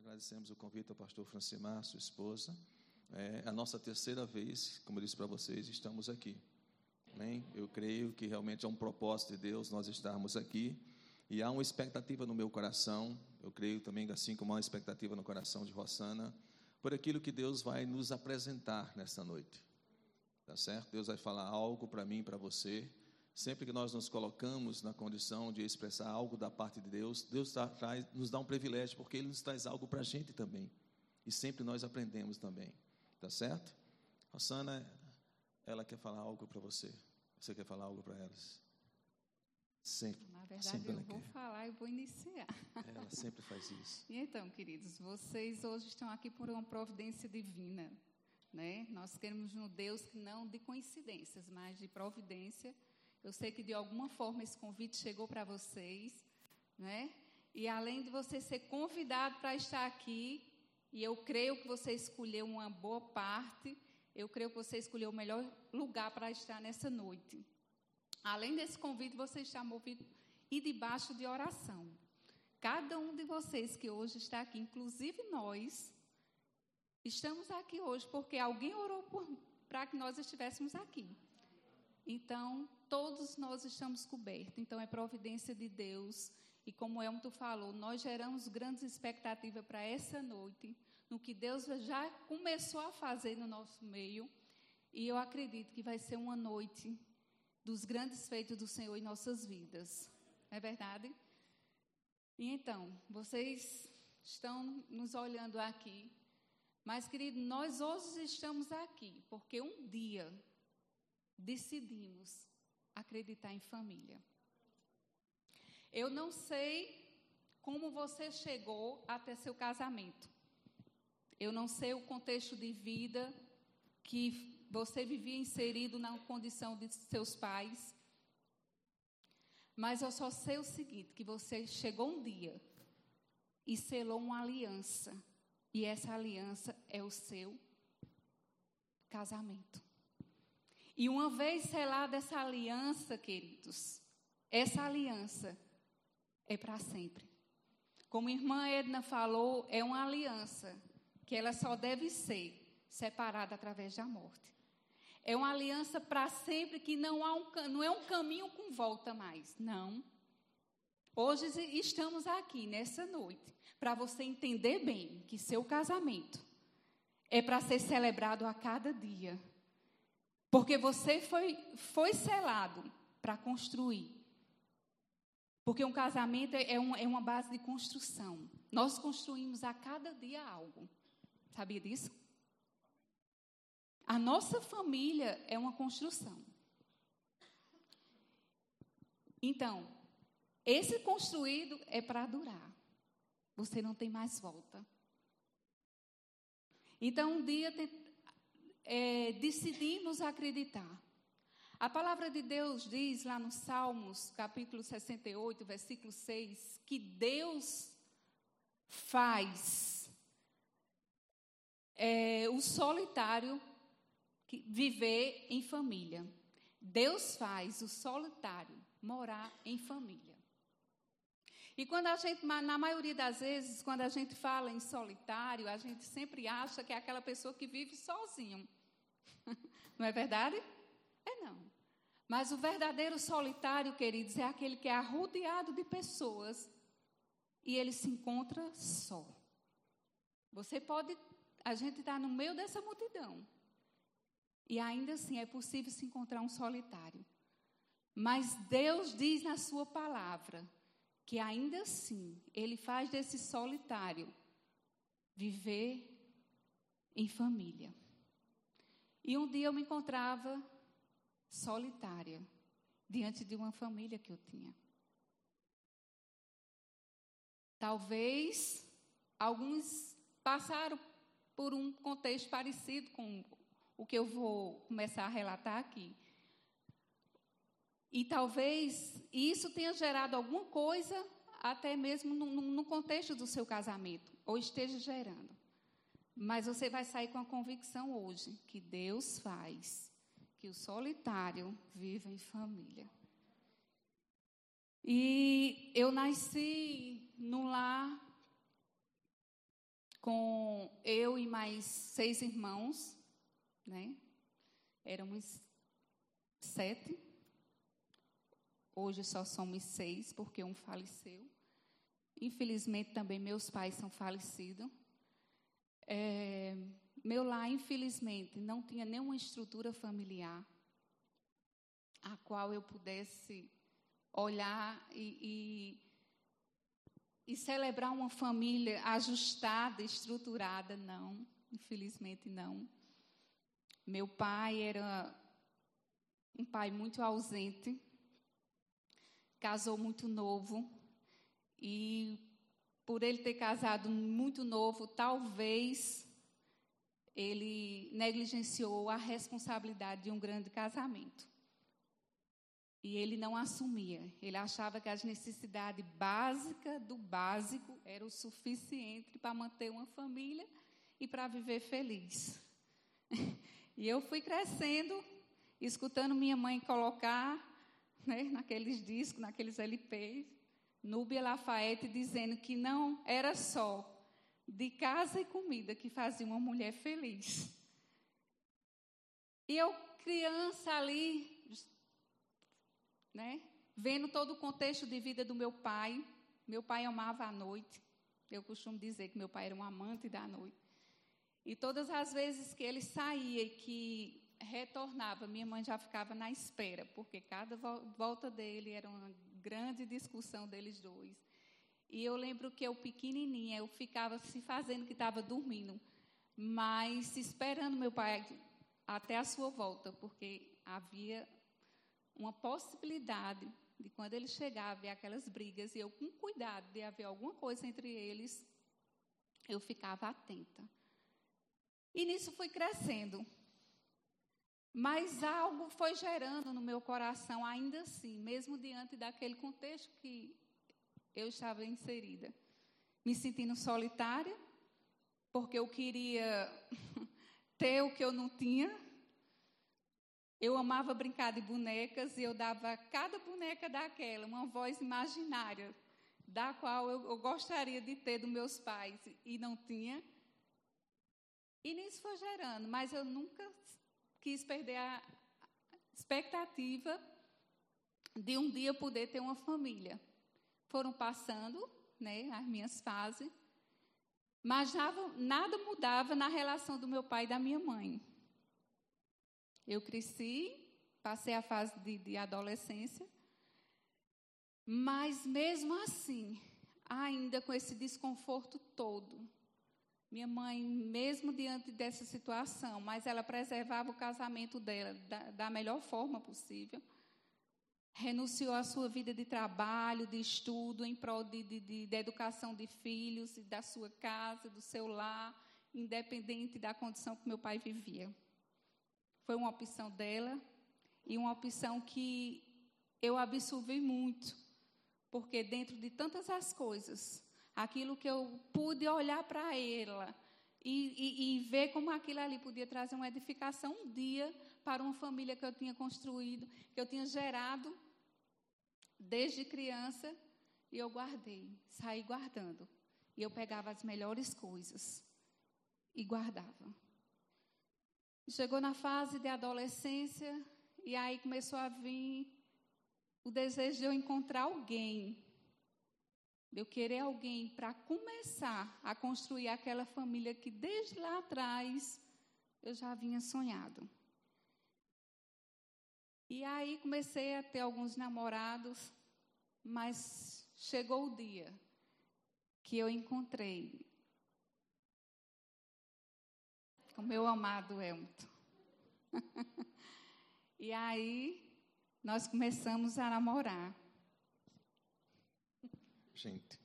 Agradecemos o convite ao pastor Francimar, sua esposa. É a nossa terceira vez, como eu disse para vocês, estamos aqui. Amém? Eu creio que realmente é um propósito de Deus nós estarmos aqui. E há uma expectativa no meu coração, eu creio também, assim como há uma expectativa no coração de Rossana, por aquilo que Deus vai nos apresentar nesta noite. Tá certo? Deus vai falar algo para mim, para você. Sempre que nós nos colocamos na condição de expressar algo da parte de Deus, Deus traz, nos dá um privilégio, porque Ele nos traz algo para a gente também. E sempre nós aprendemos também. Tá certo? Rossana, ela quer falar algo para você. Você quer falar algo para elas? Sempre. Na verdade, sempre eu vou quer. falar e vou iniciar. Ela sempre faz isso. E então, queridos, vocês hoje estão aqui por uma providência divina. Né? Nós queremos um Deus que não de coincidências, mas de providência. Eu sei que de alguma forma esse convite chegou para vocês, né? E além de você ser convidado para estar aqui, e eu creio que você escolheu uma boa parte, eu creio que você escolheu o melhor lugar para estar nessa noite. Além desse convite, você está movido e debaixo de oração. Cada um de vocês que hoje está aqui, inclusive nós, estamos aqui hoje porque alguém orou para que nós estivéssemos aqui. Então, todos nós estamos cobertos. Então, é providência de Deus. E como Elmo falou, nós geramos grandes expectativas para essa noite, no que Deus já começou a fazer no nosso meio. E eu acredito que vai ser uma noite dos grandes feitos do Senhor em nossas vidas. Não é verdade? E então, vocês estão nos olhando aqui, mas, querido, nós hoje estamos aqui porque um dia decidimos acreditar em família. Eu não sei como você chegou até seu casamento. Eu não sei o contexto de vida que você vivia inserido na condição de seus pais. Mas eu só sei o seguinte: que você chegou um dia e selou uma aliança. E essa aliança é o seu casamento. E uma vez selada essa aliança, queridos, essa aliança é para sempre. Como a irmã Edna falou, é uma aliança que ela só deve ser separada através da morte. É uma aliança para sempre que não, há um, não é um caminho com volta mais. Não. Hoje estamos aqui, nessa noite, para você entender bem que seu casamento é para ser celebrado a cada dia. Porque você foi, foi selado para construir. Porque um casamento é, um, é uma base de construção. Nós construímos a cada dia algo. Sabia disso? A nossa família é uma construção. Então, esse construído é para durar. Você não tem mais volta. Então, um dia é, decidimos acreditar. A palavra de Deus diz lá no Salmos, capítulo 68, versículo 6, que Deus faz é, o solitário viver em família. Deus faz o solitário morar em família. E quando a gente, na maioria das vezes, quando a gente fala em solitário, a gente sempre acha que é aquela pessoa que vive sozinho. Não é verdade? É não. Mas o verdadeiro solitário, queridos, é aquele que é arrodeado de pessoas e ele se encontra só. Você pode, a gente está no meio dessa multidão, e ainda assim é possível se encontrar um solitário. Mas Deus diz na Sua palavra que ainda assim Ele faz desse solitário viver em família. E um dia eu me encontrava solitária diante de uma família que eu tinha. Talvez alguns passaram por um contexto parecido com o que eu vou começar a relatar aqui. E talvez isso tenha gerado alguma coisa, até mesmo no, no, contexto do seu casamento, ou esteja gerando. Mas você vai sair com a convicção hoje que Deus faz que o solitário viva em família. E eu nasci num lar com eu e mais seis irmãos, né? Éramos sete. Hoje só somos seis, porque um faleceu. Infelizmente, também meus pais são falecidos. É, meu lar, infelizmente, não tinha nenhuma estrutura familiar a qual eu pudesse olhar e, e, e celebrar uma família ajustada, estruturada. Não, infelizmente não. Meu pai era um pai muito ausente, casou muito novo e por ele ter casado muito novo, talvez ele negligenciou a responsabilidade de um grande casamento. E ele não assumia. Ele achava que as necessidades básicas do básico era o suficiente para manter uma família e para viver feliz. E eu fui crescendo, escutando minha mãe colocar né, naqueles discos, naqueles LPs, Núbia Lafayette dizendo que não era só de casa e comida que fazia uma mulher feliz. E eu, criança ali, né, vendo todo o contexto de vida do meu pai, meu pai amava a noite. Eu costumo dizer que meu pai era um amante da noite. E todas as vezes que ele saía e que retornava, minha mãe já ficava na espera, porque cada volta dele era uma grande discussão deles dois. E eu lembro que eu pequenininha, eu ficava se fazendo que estava dormindo, mas esperando meu pai até a sua volta, porque havia uma possibilidade de quando ele chegava e aquelas brigas e eu com cuidado de haver alguma coisa entre eles, eu ficava atenta. E nisso fui crescendo. Mas algo foi gerando no meu coração ainda assim, mesmo diante daquele contexto que eu estava inserida. Me sentindo solitária, porque eu queria ter o que eu não tinha. Eu amava brincar de bonecas e eu dava a cada boneca daquela uma voz imaginária, da qual eu, eu gostaria de ter dos meus pais e não tinha. E nisso foi gerando, mas eu nunca quis perder a expectativa de um dia poder ter uma família foram passando né, as minhas fases, mas nada, mudava na relação do meu pai e da minha mãe. Eu cresci, passei a fase de, de adolescência, mas mesmo assim, ainda com esse desconforto todo, minha mãe, mesmo diante dessa situação, mas ela preservava o casamento dela da, da melhor forma possível renunciou à sua vida de trabalho, de estudo, em prol de, de, de, de educação de filhos, da sua casa, do seu lar, independente da condição que meu pai vivia. Foi uma opção dela e uma opção que eu absorvi muito, porque dentro de tantas as coisas, aquilo que eu pude olhar para ela e, e, e, ver como aquilo ali podia trazer uma edificação um dia para uma família que eu tinha construído, que eu tinha gerado desde criança e eu guardei, saí guardando. E eu pegava as melhores coisas e guardava. Chegou na fase de adolescência e aí começou a vir o desejo de eu encontrar alguém, eu querer alguém para começar a construir aquela família que desde lá atrás eu já vinha sonhado. E aí comecei a ter alguns namorados, mas chegou o dia que eu encontrei o meu amado Elton. e aí nós começamos a namorar. Gente,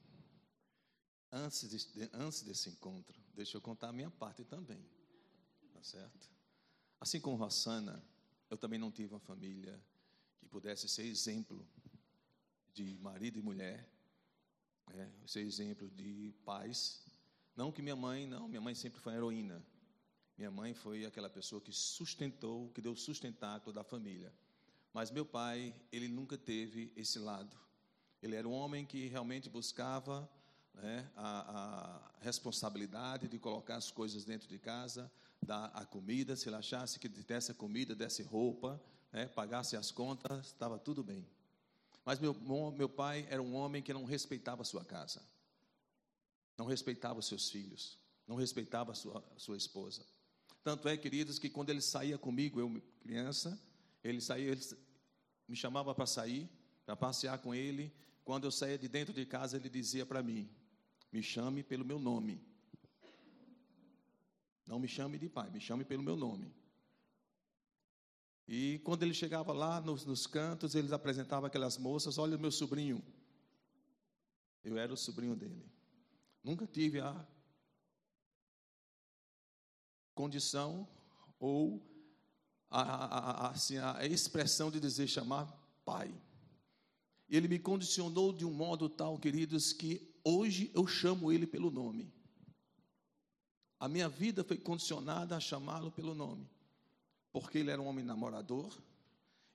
antes, de, antes desse encontro, deixa eu contar a minha parte também. Tá certo? Assim como Rossana, eu também não tive uma família que pudesse ser exemplo de marido e mulher, é, ser exemplo de pais. Não que minha mãe, não, minha mãe sempre foi heroína. Minha mãe foi aquela pessoa que sustentou, que deu sustentáculo da família. Mas meu pai, ele nunca teve esse lado. Ele era um homem que realmente buscava né, a, a, responsabilidade de colocar as coisas dentro de casa, dar a comida, se ele achasse que desse comida, desse roupa, né, pagasse as contas, estava tudo bem. Mas meu, meu pai era um homem que não respeitava a sua casa, não respeitava os seus filhos, não respeitava a sua, a sua esposa. Tanto é, queridos, que quando ele saía comigo, eu criança, ele saía, ele me chamava para sair, para passear com ele. Quando eu saía de dentro de casa, ele dizia para mim: me chame pelo meu nome. Não me chame de pai, me chame pelo meu nome. E quando ele chegava lá nos, nos cantos, eles apresentavam aquelas moças: Olha o meu sobrinho. Eu era o sobrinho dele. Nunca tive a condição ou a, a, a, assim, a expressão de dizer chamar pai. Ele me condicionou de um modo tal, queridos, que hoje eu chamo ele pelo nome. A minha vida foi condicionada a chamá-lo pelo nome porque ele era um homem namorador,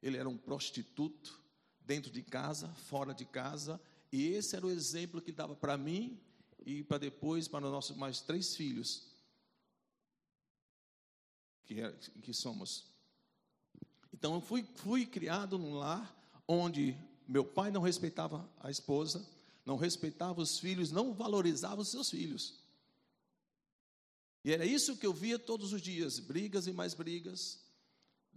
ele era um prostituto, dentro de casa, fora de casa, e esse era o exemplo que dava para mim e para depois para os nossos mais três filhos, que, que somos. Então, eu fui, fui criado num lar onde meu pai não respeitava a esposa, não respeitava os filhos, não valorizava os seus filhos. E era isso que eu via todos os dias: brigas e mais brigas,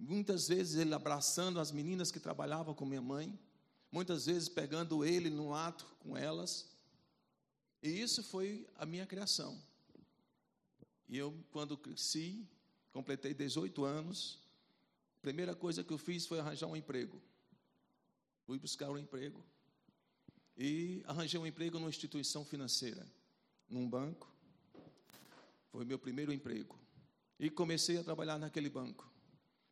Muitas vezes ele abraçando as meninas que trabalhavam com minha mãe, muitas vezes pegando ele no ato com elas. E isso foi a minha criação. E eu, quando cresci, completei 18 anos, a primeira coisa que eu fiz foi arranjar um emprego. Fui buscar um emprego. E arranjei um emprego numa instituição financeira, num banco. Foi meu primeiro emprego. E comecei a trabalhar naquele banco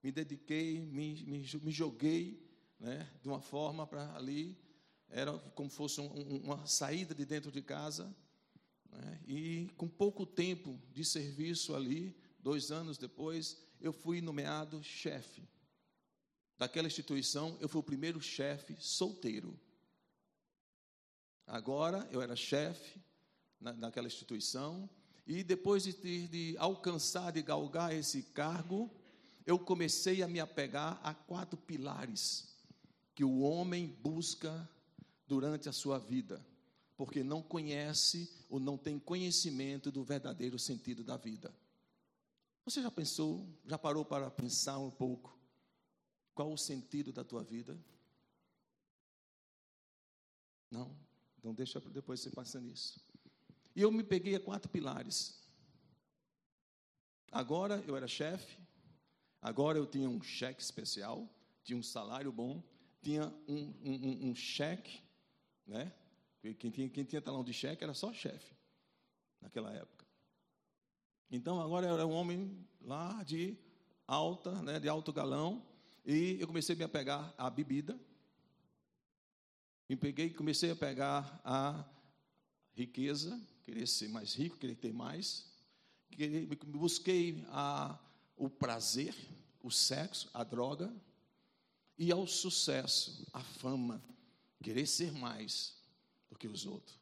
me dediquei, me, me, me joguei né, de uma forma para ali, era como fosse um, uma saída de dentro de casa, né, e com pouco tempo de serviço ali, dois anos depois, eu fui nomeado chefe daquela instituição, eu fui o primeiro chefe solteiro. Agora eu era chefe na, naquela instituição, e depois de, de, de alcançar, de galgar esse cargo, eu comecei a me apegar a quatro pilares que o homem busca durante a sua vida, porque não conhece ou não tem conhecimento do verdadeiro sentido da vida. Você já pensou, já parou para pensar um pouco qual o sentido da tua vida? Não, então deixa depois você passar nisso. E eu me peguei a quatro pilares. Agora eu era chefe, Agora eu tinha um cheque especial, tinha um salário bom, tinha um, um, um cheque, né? Quem tinha, quem tinha talão de cheque era só chefe, naquela época. Então agora eu era um homem lá de alta, né, de alto galão, e eu comecei a me apegar à bebida. Me peguei, comecei a pegar a riqueza, querer ser mais rico, querer ter mais. Busquei a o prazer, o sexo, a droga, e ao sucesso, a fama, querer ser mais do que os outros.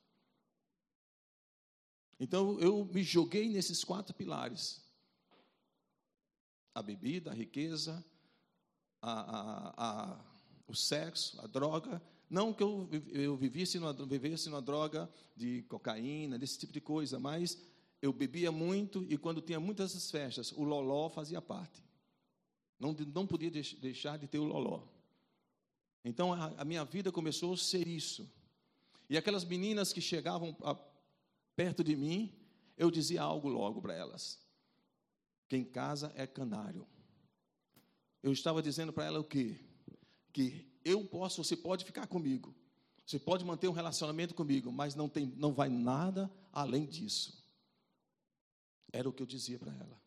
Então eu me joguei nesses quatro pilares: a bebida, a riqueza, a, a, o sexo, a droga. Não que eu, eu vivesse, numa, vivesse numa droga de cocaína, desse tipo de coisa, mas eu bebia muito e quando tinha muitas festas, o loló fazia parte. Não, não podia deixar de ter o loló. Então a, a minha vida começou a ser isso. E aquelas meninas que chegavam a, perto de mim, eu dizia algo logo para elas. Quem casa é canário. Eu estava dizendo para ela o quê? Que eu posso, você pode ficar comigo. Você pode manter um relacionamento comigo, mas não, tem, não vai nada além disso. Era o que eu dizia para ela.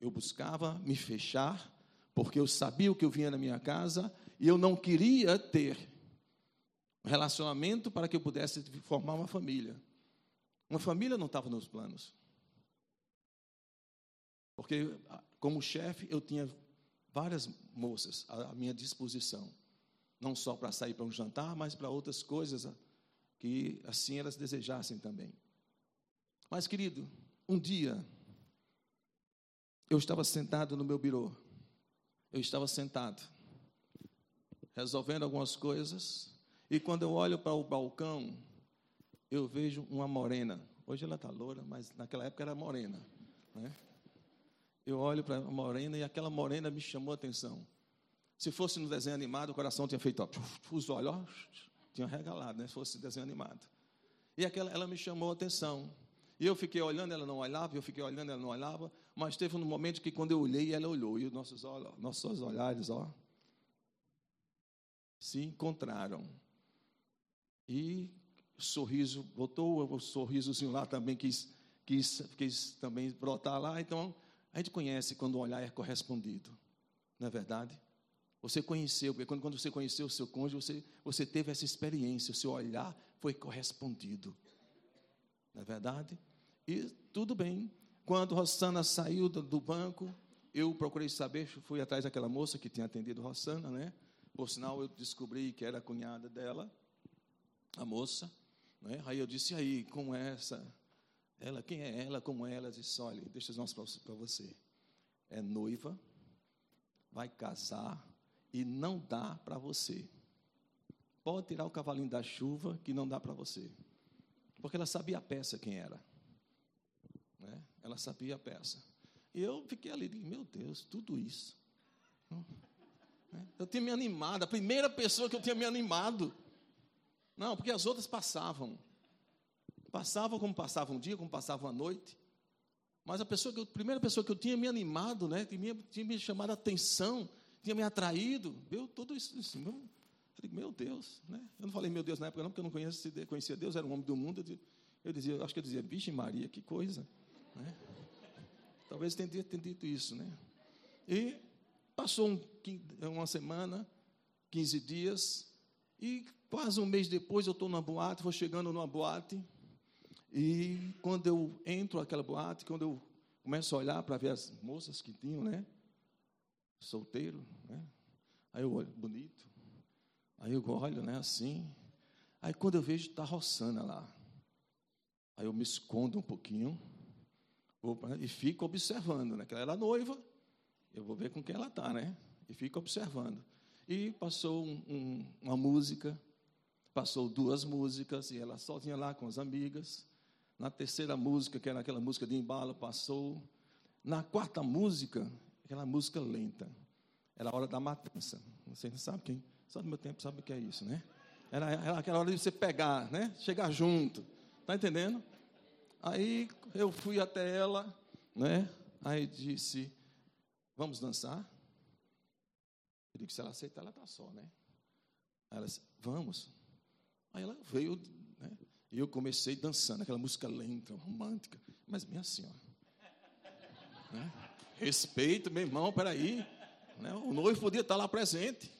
Eu buscava me fechar, porque eu sabia o que eu vinha na minha casa e eu não queria ter um relacionamento para que eu pudesse formar uma família. Uma família não estava nos planos. Porque, como chefe, eu tinha várias moças à minha disposição. Não só para sair para um jantar, mas para outras coisas que assim elas desejassem também. Mas, querido, um dia eu estava sentado no meu birô, eu estava sentado, resolvendo algumas coisas, e quando eu olho para o balcão, eu vejo uma morena. Hoje ela está loura, mas naquela época era morena. Né? Eu olho para a morena e aquela morena me chamou a atenção. Se fosse no desenho animado, o coração tinha feito, ó, os olhos, ó, tinha regalado, né? Se fosse desenho animado. E aquela, ela me chamou a atenção. E eu fiquei olhando, ela não olhava, eu fiquei olhando, ela não olhava. Mas teve um momento que quando eu olhei, ela olhou. E os nossos, nossos olhares, ó, se encontraram. E sorriso, botou o sorrisozinho lá também, quis, quis, quis também brotar lá. Então, a gente conhece quando o olhar é correspondido. Não é verdade? Você conheceu, porque quando, quando você conheceu o seu cônjuge, você, você teve essa experiência, o seu olhar foi correspondido. Não é verdade? E tudo bem. Quando Rossana saiu do, do banco, eu procurei saber, fui atrás daquela moça que tinha atendido Rossana, né? Por sinal, eu descobri que era a cunhada dela, a moça. Né? Aí eu disse, aí, como é essa? Ela, quem é ela, como é ela? Disse, olha, deixa eu dizer para você. É noiva, vai casar, e não dá para você. Pode tirar o cavalinho da chuva que não dá para você. Porque ela sabia a peça quem era. Né? Ela sabia a peça. E eu fiquei ali, meu Deus, tudo isso. Né? Eu tinha me animado, a primeira pessoa que eu tinha me animado. Não, porque as outras passavam. Passavam como passava um dia, como passava a noite. Mas a, pessoa que, a primeira pessoa que eu tinha me animado, né, tinha, tinha me chamado a atenção, tinha me atraído, viu tudo isso. isso meu, eu digo, meu Deus, né? Eu não falei meu Deus na época, não, porque eu não conhecia, conhecia Deus, era um homem do mundo. Eu dizia, acho que eu dizia, Vixe Maria, que coisa. Né? Talvez tenha, tenha dito isso, né? E passou um, uma semana, 15 dias, e quase um mês depois eu estou na boate, vou chegando numa boate, e quando eu entro naquela boate, quando eu começo a olhar para ver as moças que tinham, né? solteiro, né? Aí eu olho, bonito. Aí eu olho, né, assim. Aí quando eu vejo, está Rossana lá. Aí eu me escondo um pouquinho e fico observando, né? Que ela era noiva, eu vou ver com quem ela está, né? E fico observando. E passou um, um, uma música, passou duas músicas, e ela sozinha lá com as amigas. Na terceira música, que era aquela música de embalo, passou. Na quarta música, aquela música lenta. Era a hora da matança. Você não sabe quem? Só do meu tempo sabe o que é isso, né? Era, era aquela hora de você pegar, né? Chegar junto. Tá entendendo? Aí eu fui até ela, né? Aí disse: Vamos dançar? Eu disse: Se ela aceitar, ela tá só, né? Aí ela disse: Vamos. Aí ela veio? E eu comecei dançando, aquela música lenta, romântica, mas minha senhora. Né? Respeito, meu irmão, peraí. Né? O noivo podia estar lá presente.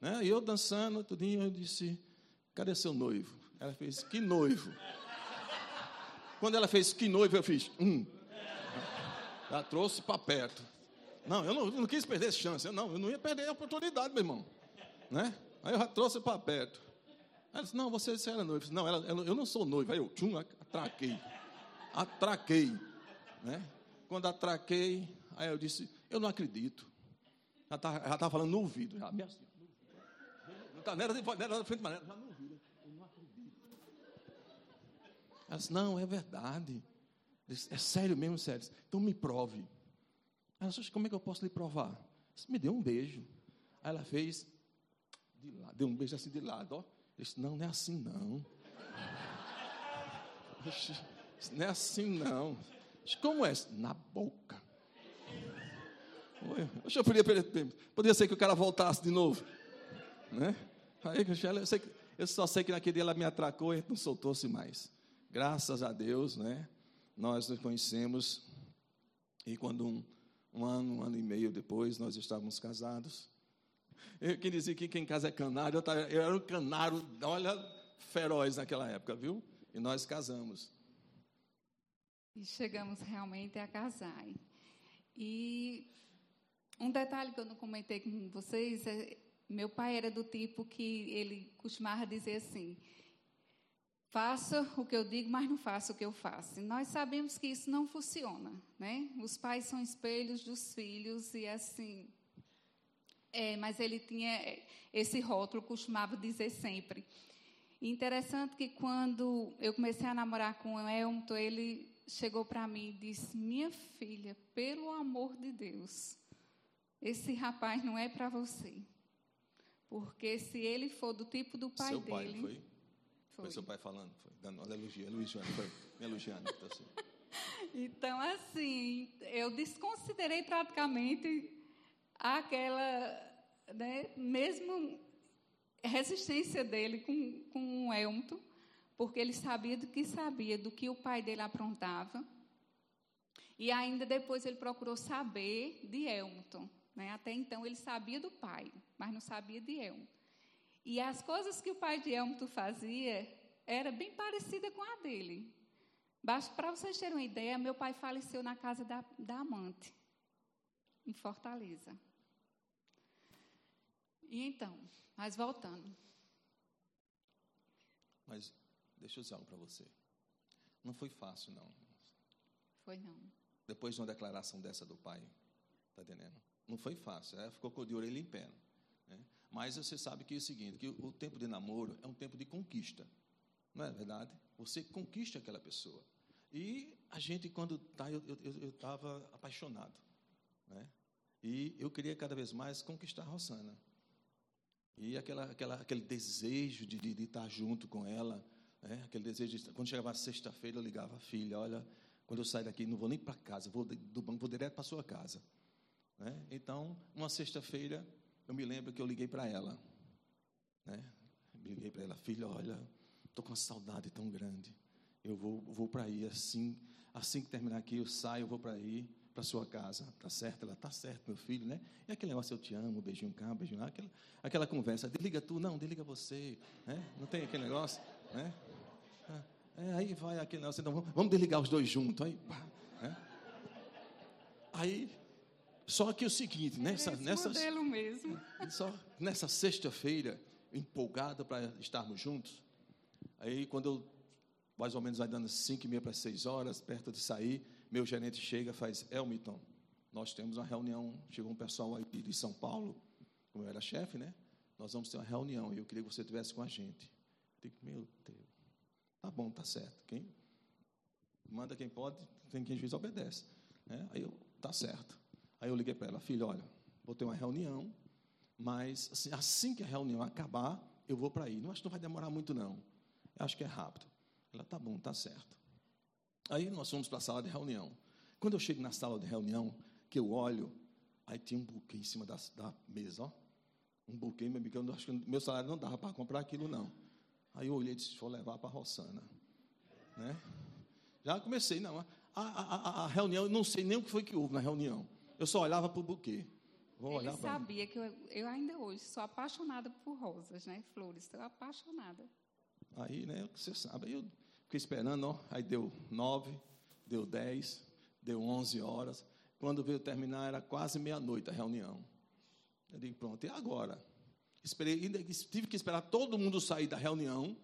Né? E eu dançando, tudinho, eu disse, cadê seu noivo? Ela fez, que noivo? Quando ela fez que noivo, eu fiz, hum. Ela trouxe para perto. Não, eu não, não, quis perder essa chance. Eu, não, eu não ia perder a oportunidade, meu irmão. Né? Aí eu já trouxe para perto. Ela disse, não, você, você era noivo. Disse, não, ela, eu não sou noivo. Aí eu, tchum, atraquei. Atraquei. Né? Quando atraquei, Aí eu disse, eu não acredito. Ela estava tá, falando no ouvido. Já, minha senhora, não está nela, nela frente, mas já no ouvido. Eu não acredito. Ela disse, não, é verdade. Disse, é sério mesmo, sério. Então me prove. Ela disse, como é que eu posso lhe provar? Disse, me dê um beijo. Aí ela fez, de lado, deu um beijo assim de lado, ó. Disse, não, não é assim não. Não é assim não. Disse, como é? Na boca. Eu podia, podia ser que o cara voltasse de novo. Né? Aí, eu, sei, eu só sei que naquele dia ela me atracou e não soltou-se mais. Graças a Deus, né? Nós nos conhecemos. E quando um, um ano, um ano e meio depois, nós estávamos casados. Eu queria dizer que quem casa é canário, eu, tava, eu era um canário, olha, feroz naquela época, viu? E nós casamos. E chegamos realmente a casar. E um detalhe que eu não comentei com vocês é meu pai era do tipo que ele costumava dizer assim: faça o que eu digo, mas não faça o que eu faço. E nós sabemos que isso não funciona, né? Os pais são espelhos dos filhos e assim. É, mas ele tinha esse rótulo, costumava dizer sempre. E interessante que quando eu comecei a namorar com o Elton, ele chegou para mim e disse: Minha filha, pelo amor de Deus, esse rapaz não é para você. Porque se ele for do tipo do pai Seu dele. pai, foi? Foi. foi seu pai falando? Foi. Dando uma elogio, elogiando, foi. Me elogiando. Então assim. então, assim, eu desconsiderei praticamente aquela. Né, mesmo resistência dele com, com o Elton porque ele sabia do que sabia, do que o pai dele aprontava. E ainda depois ele procurou saber de Elton. Né? Até então ele sabia do pai, mas não sabia de Elton. E as coisas que o pai de Elton fazia era bem parecida com a dele. Para vocês terem uma ideia, meu pai faleceu na casa da, da amante, em Fortaleza. E então, mas voltando. Mas Deixa eu dizer algo para você. Não foi fácil, não. Foi não. Depois de uma declaração dessa do pai, tá entendendo? Não foi fácil. Ela ficou com o de orelha em pé. Né? Mas você sabe que é o seguinte, que o tempo de namoro é um tempo de conquista. Não é verdade? Você conquista aquela pessoa. E a gente, quando está, eu estava apaixonado. Né? E eu queria cada vez mais conquistar a Rosana. E aquela, aquela, aquele desejo de, de, de estar junto com ela, né? Aquele desejo de, quando chegava sexta-feira, eu ligava, filha, olha, quando eu sair daqui, não vou nem para casa, vou do banco, vou direto para sua casa. Né? Então, uma sexta-feira, eu me lembro que eu liguei para ela. Né? Liguei para ela, filha, olha, estou com uma saudade tão grande. Eu vou, vou para aí, assim, assim que terminar aqui, eu saio, eu vou para aí, para sua casa, tá certo? Ela tá certo, meu filho, né? E aquele negócio, eu te amo, beijinho cá, beijinho lá, aquela, aquela conversa, desliga tu, não, desliga você, né? Não tem aquele negócio, né? É, aí vai aquele negócio, então vamos desligar os dois juntos. Aí, né? aí só que é o seguinte, nessa, nessa, mesmo. Só, nessa sexta-feira, empolgada para estarmos juntos, aí quando eu, mais ou menos vai dando cinco e meia para seis horas, perto de sair, meu gerente chega e faz, Elmiton, nós temos uma reunião, chegou um pessoal aí de São Paulo, como eu era chefe, né? Nós vamos ter uma reunião e eu queria que você estivesse com a gente. Eu digo, meu Deus. Tá bom, tá certo. Quem manda quem pode, tem quem juiz obedece. Né? Aí eu, tá certo. Aí eu liguei para ela, filha, olha, vou ter uma reunião, mas assim, assim que a reunião acabar, eu vou para aí. Não acho que não vai demorar muito, não. Eu acho que é rápido. Ela, tá bom, tá certo. Aí nós fomos para a sala de reunião. Quando eu chego na sala de reunião, que eu olho, aí tinha um buquê em cima da, da mesa, ó. Um buquê, meu amigo, eu acho que meu salário não dava para comprar aquilo, não. Aí eu olhei e disse, vou levar para a Rossana. Né? Já comecei, não. A, a, a, a, reunião, eu não sei nem o que foi que houve na reunião. Eu só olhava para o buquê. Vou Ele sabia que eu, eu, ainda hoje sou apaixonada por rosas, né? Flores, estou apaixonada. Aí, né, você sabe, eu fiquei esperando, ó, aí deu nove, deu dez, deu onze horas. Quando veio terminar, era quase meia-noite a reunião. Eu digo, pronto, e agora? Esperei, tive que esperar todo mundo sair da reunião.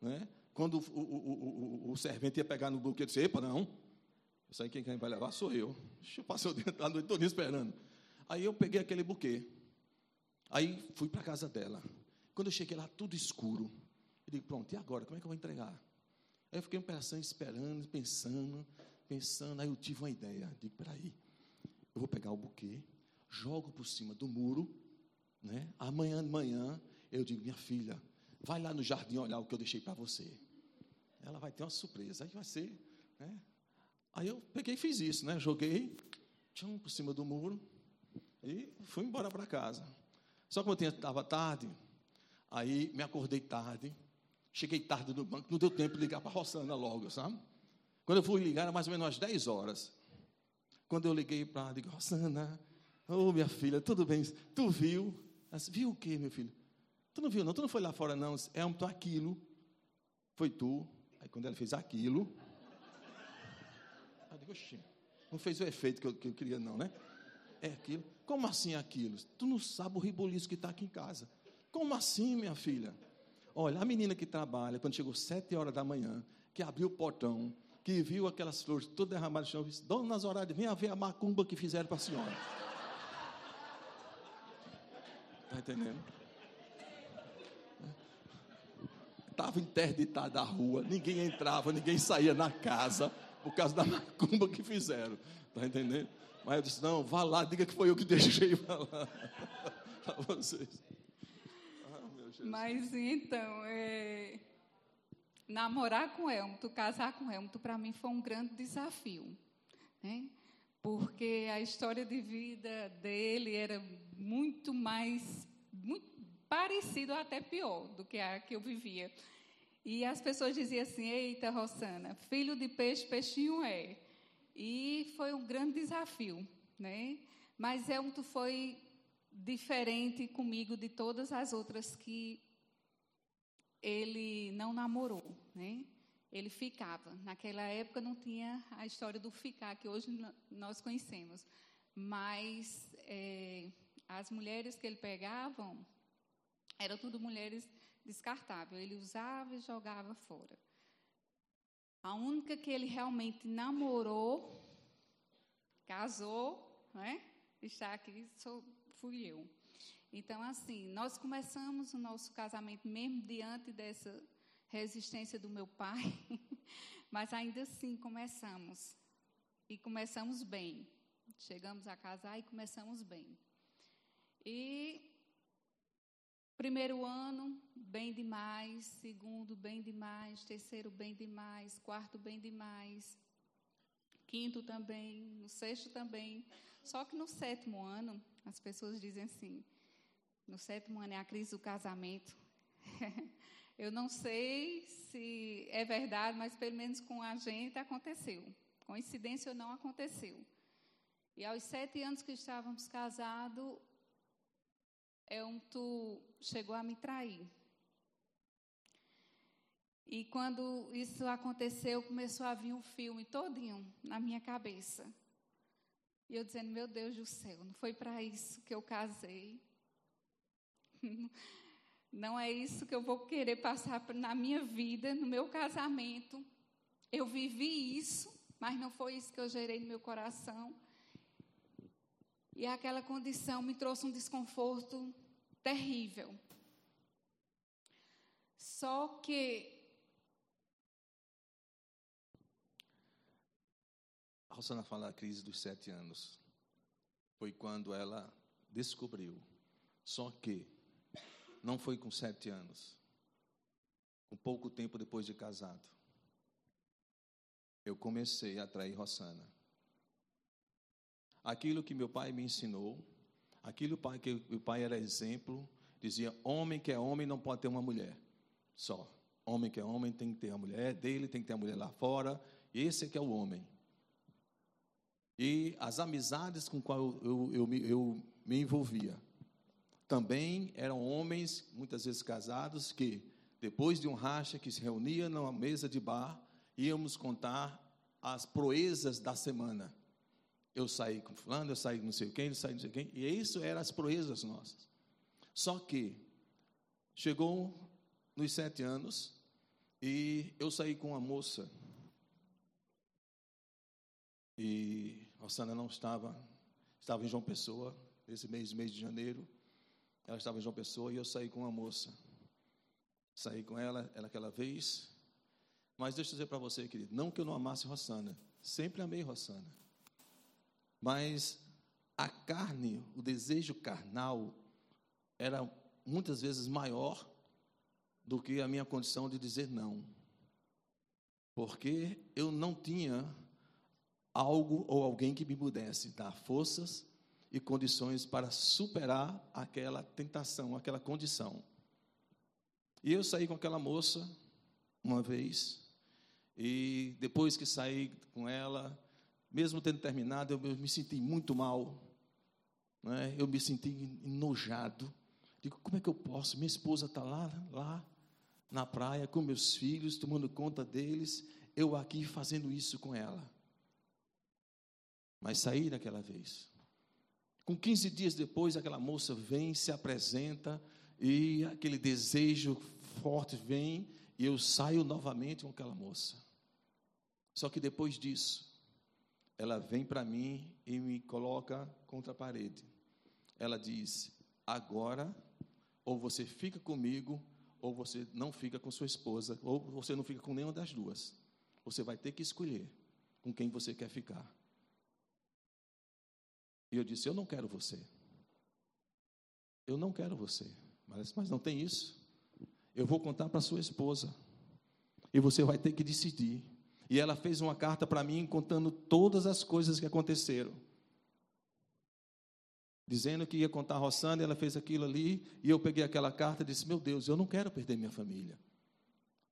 Né? Quando o, o, o, o, servente ia pegar no buquê, eu disse: Epa, não. Isso aí quem, vai levar sou eu. Eu passei o dia a noite toda esperando. Aí eu peguei aquele buquê. Aí fui para a casa dela. Quando eu cheguei lá, tudo escuro. Eu digo: Pronto, e agora? Como é que eu vou entregar? Aí eu fiquei pedacinho esperando, pensando, pensando. Aí eu tive uma ideia. Digo: Peraí, eu vou pegar o buquê, jogo por cima do muro né? Amanhã de manhã, eu digo, minha filha, vai lá no jardim olhar o que eu deixei para você. Ela vai ter uma surpresa, aí vai ser. Né? Aí eu peguei e fiz isso, né? Joguei, tchum, por cima do muro e fui embora para casa. Só que eu estava tarde, aí me acordei tarde, cheguei tarde no banco, não deu tempo de ligar para a Rossana logo, sabe? Quando eu fui ligar, era mais ou menos às 10 horas. Quando eu liguei para ela, digo, Rossana, ô oh, minha filha, tudo bem? Tu viu? Ela disse, viu o quê, meu filho? Tu não viu, não? Tu não foi lá fora, não? É um aquilo. Foi tu. Aí quando ela fez aquilo. Eu digo, oxi, não fez o efeito que eu, que eu queria, não, né? É aquilo. Como assim aquilo? Tu não sabe o riboliço que está aqui em casa. Como assim, minha filha? Olha, a menina que trabalha, quando chegou sete horas da manhã, que abriu o portão, que viu aquelas flores todas derramadas no chão, disse, Dona Zoraide, venha ver a macumba que fizeram para a senhora. Está entendendo? Estava interditada a rua, ninguém entrava, ninguém saía na casa, por causa da macumba que fizeram. Está entendendo? Mas eu disse, não, vá lá, diga que foi eu que deixei para lá. para vocês. Mas então, é namorar com Helmuto, casar com Helmuto, para mim foi um grande desafio. Né? Porque a história de vida dele era muito mais, muito parecido, até pior, do que a que eu vivia. E as pessoas diziam assim: Eita, Rosana, filho de peixe, peixinho é. E foi um grande desafio, né? Mas Helmuto foi diferente comigo de todas as outras que ele não namorou, né? Ele ficava. Naquela época não tinha a história do ficar que hoje nós conhecemos, mas é, as mulheres que ele pegavam eram tudo mulheres descartáveis. Ele usava e jogava fora. A única que ele realmente namorou, casou, né? Está aqui, sou, fui eu. Então, assim, nós começamos o nosso casamento mesmo diante dessa resistência do meu pai, mas ainda assim começamos. E começamos bem. Chegamos a casar e começamos bem. E primeiro ano, bem demais. Segundo, bem demais. Terceiro, bem demais. Quarto, bem demais. Quinto também. No sexto também. Só que no sétimo ano, as pessoas dizem assim: no sétimo ano é a crise do casamento. Eu não sei se é verdade, mas pelo menos com a gente aconteceu. Coincidência ou não aconteceu. E aos sete anos que estávamos casados, tu chegou a me trair. E quando isso aconteceu, começou a vir um filme todinho na minha cabeça. E eu dizendo, meu Deus do céu, não foi para isso que eu casei. Não é isso que eu vou querer passar na minha vida, no meu casamento. Eu vivi isso, mas não foi isso que eu gerei no meu coração. E aquela condição me trouxe um desconforto terrível. Só que. Rosana fala da crise dos sete anos. Foi quando ela descobriu. Só que não foi com sete anos, um pouco tempo depois de casado, eu comecei a atrair Rossana. Aquilo que meu pai me ensinou, aquilo que meu pai era exemplo, dizia: homem que é homem não pode ter uma mulher só. Homem que é homem tem que ter a mulher dele, tem que ter a mulher lá fora. Esse é que é o homem. E as amizades com qual eu, eu, eu, me, eu me envolvia, também eram homens, muitas vezes casados, que depois de um racha que se reunia numa mesa de bar, íamos contar as proezas da semana. Eu saí com fulano, eu saí com não sei quem, eu saí não sei quem, e isso eram as proezas nossas. Só que chegou nos sete anos e eu saí com uma moça e Rosana não estava, estava em João Pessoa, nesse mês, mês de janeiro. Ela estava em João Pessoa e eu saí com uma moça. Saí com ela, ela aquela vez. Mas deixa eu dizer para você, querido, não que eu não amasse Rossana, sempre amei Rossana. Mas a carne, o desejo carnal, era muitas vezes maior do que a minha condição de dizer não. Porque eu não tinha algo ou alguém que me pudesse dar forças e condições para superar aquela tentação, aquela condição. E eu saí com aquela moça uma vez, e depois que saí com ela, mesmo tendo terminado, eu me senti muito mal, né? eu me senti enojado. Digo, como é que eu posso? Minha esposa está lá, lá na praia com meus filhos, tomando conta deles, eu aqui fazendo isso com ela. Mas saí daquela vez. Com 15 dias depois, aquela moça vem, se apresenta e aquele desejo forte vem e eu saio novamente com aquela moça. Só que depois disso, ela vem para mim e me coloca contra a parede. Ela diz: agora, ou você fica comigo, ou você não fica com sua esposa, ou você não fica com nenhuma das duas. Você vai ter que escolher com quem você quer ficar. E eu disse: Eu não quero você. Eu não quero você. Mas, mas não tem isso. Eu vou contar para sua esposa. E você vai ter que decidir. E ela fez uma carta para mim contando todas as coisas que aconteceram. Dizendo que ia contar a Rossana, ela fez aquilo ali, e eu peguei aquela carta e disse: Meu Deus, eu não quero perder minha família.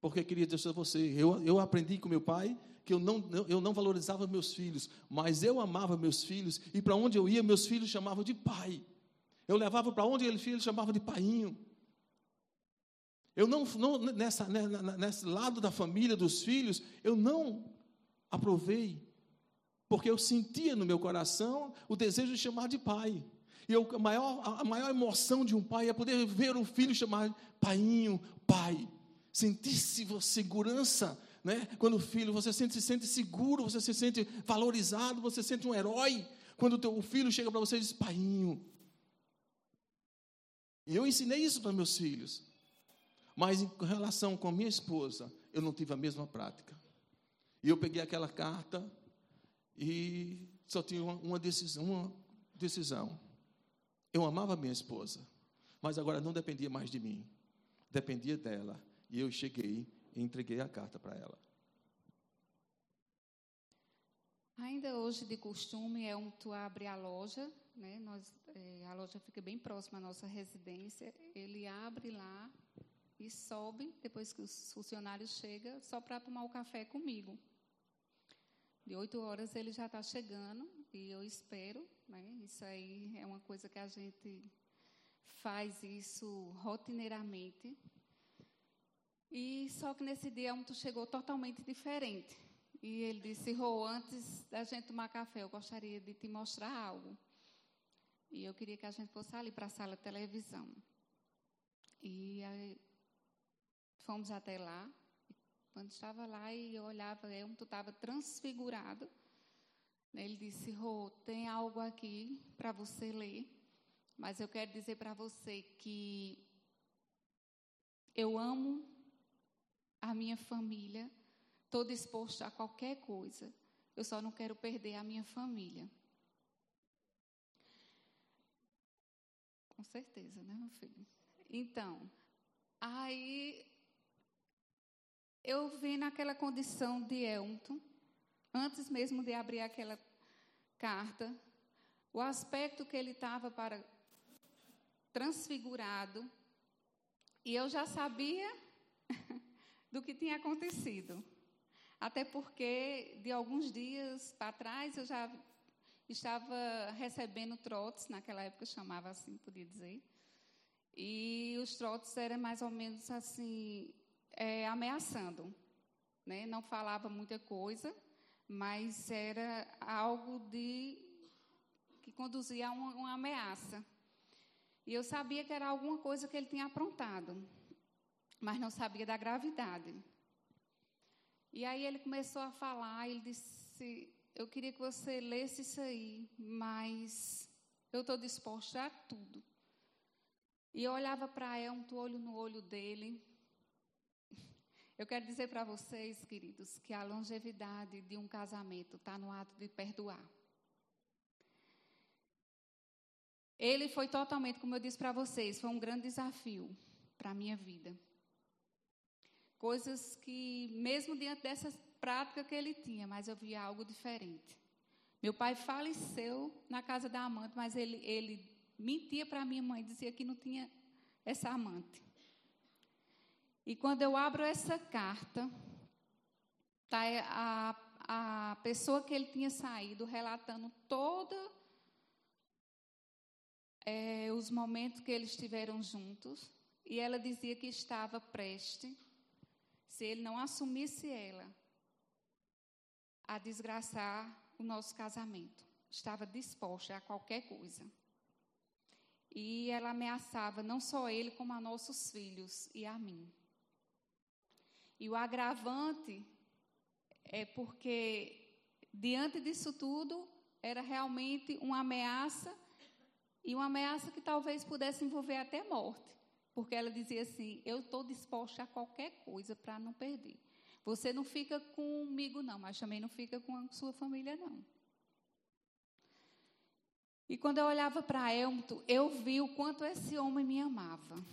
Porque queria dizer a você, eu, eu aprendi com meu pai que eu não, eu não valorizava meus filhos, mas eu amava meus filhos, e para onde eu ia, meus filhos chamavam de pai. Eu levava para onde ele filho chamava de painho. Eu não, não nessa, né, nesse lado da família, dos filhos, eu não aprovei, porque eu sentia no meu coração o desejo de chamar de pai. E eu, a, maior, a maior emoção de um pai é poder ver um filho chamar painho, pai. Sentir-se segurança, né? Quando o filho, você sente, se sente seguro, você se sente valorizado, você se sente um herói. Quando o, teu, filho chega para você e diz, painho, e eu ensinei isso para meus filhos. Mas em relação com a minha esposa, eu não tive a mesma prática. E eu peguei aquela carta e só tinha uma, uma decisão, uma decisão. Eu amava minha esposa, mas agora não dependia mais de mim. Dependia dela. E eu cheguei e entreguei a carta para ela. Ainda hoje, de costume, é um tu abre a loja né? Nós, é, a loja fica bem próxima à nossa residência. Ele abre lá e sobe, depois que os funcionários chegam, só para tomar o café comigo. De oito horas ele já está chegando e eu espero. Né? Isso aí é uma coisa que a gente faz isso rotineiramente. E só que nesse dia um chegou totalmente diferente. E ele disse: Rô, antes da gente tomar café, eu gostaria de te mostrar algo. E eu queria que a gente fosse ali para a sala de televisão. E aí, fomos até lá. Quando estava lá e eu olhava, eu, tu estava transfigurado. Ele disse: Rô, tem algo aqui para você ler, mas eu quero dizer para você que eu amo a minha família, estou disposto a qualquer coisa, eu só não quero perder a minha família. com certeza, né, meu filho? Então, aí eu vi naquela condição de Elton, antes mesmo de abrir aquela carta, o aspecto que ele estava para transfigurado, e eu já sabia do que tinha acontecido. Até porque, de alguns dias para trás, eu já estava recebendo trotes, naquela época chamava assim, podia dizer. E os trotes eram mais ou menos assim, é, ameaçando. Né? Não falava muita coisa, mas era algo de que conduzia a uma, uma ameaça. E eu sabia que era alguma coisa que ele tinha aprontado, mas não sabia da gravidade. E aí ele começou a falar, ele disse: eu queria que você lesse isso aí, mas eu estou disposta a tudo. E eu olhava para Elton, olho no olho dele. Eu quero dizer para vocês, queridos, que a longevidade de um casamento está no ato de perdoar. Ele foi totalmente, como eu disse para vocês, foi um grande desafio para a minha vida. Coisas que, mesmo diante dessas prática que ele tinha, mas eu via algo diferente. Meu pai faleceu na casa da amante, mas ele, ele mentia para minha mãe, dizia que não tinha essa amante. E quando eu abro essa carta, tá a, a pessoa que ele tinha saído relatando todos é, os momentos que eles estiveram juntos, e ela dizia que estava preste, se ele não assumisse ela, a desgraçar o nosso casamento. Estava disposta a qualquer coisa. E ela ameaçava não só ele, como a nossos filhos e a mim. E o agravante é porque, diante disso tudo, era realmente uma ameaça, e uma ameaça que talvez pudesse envolver até morte. Porque ela dizia assim: Eu estou disposta a qualquer coisa para não perder. Você não fica comigo, não, mas também não fica com a sua família, não. E quando eu olhava para Elmo, eu vi o quanto esse homem me amava.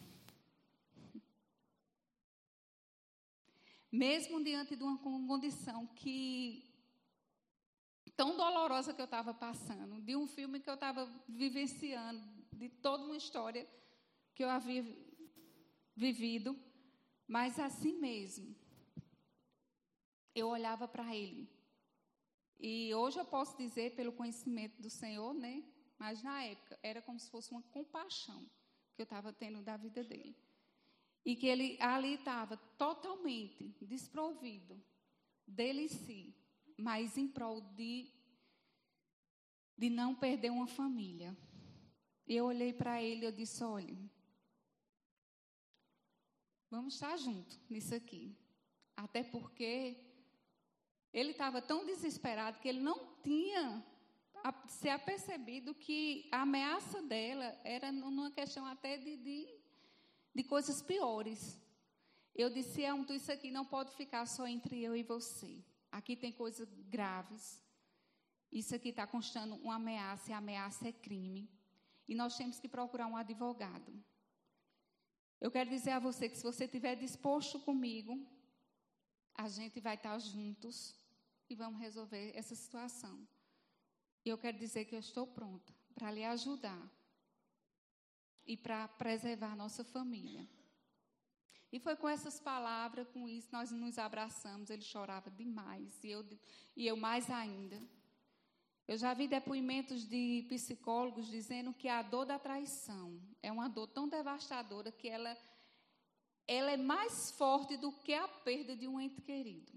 Mesmo diante de uma condição que tão dolorosa que eu estava passando, de um filme que eu estava vivenciando, de toda uma história que eu havia vivido, mas assim mesmo, eu olhava para ele. E hoje eu posso dizer, pelo conhecimento do Senhor, né? Mas na época era como se fosse uma compaixão que eu estava tendo da vida dele. E que ele ali estava totalmente desprovido dele em si, mas em prol de, de não perder uma família. E eu olhei para ele e disse: olha, vamos estar juntos nisso aqui. Até porque ele estava tão desesperado que ele não tinha se apercebido que a ameaça dela era numa questão até de, de, de coisas piores. Eu disse, Elmo, isso aqui não pode ficar só entre eu e você. Aqui tem coisas graves. Isso aqui está constando uma ameaça, e a ameaça é crime. E nós temos que procurar um advogado. Eu quero dizer a você que se você estiver disposto comigo, a gente vai estar juntos e vamos resolver essa situação. E eu quero dizer que eu estou pronta para lhe ajudar e para preservar nossa família. E foi com essas palavras, com isso, nós nos abraçamos. Ele chorava demais, e eu, e eu mais ainda. Eu já vi depoimentos de psicólogos dizendo que a dor da traição é uma dor tão devastadora que ela, ela é mais forte do que a perda de um ente querido.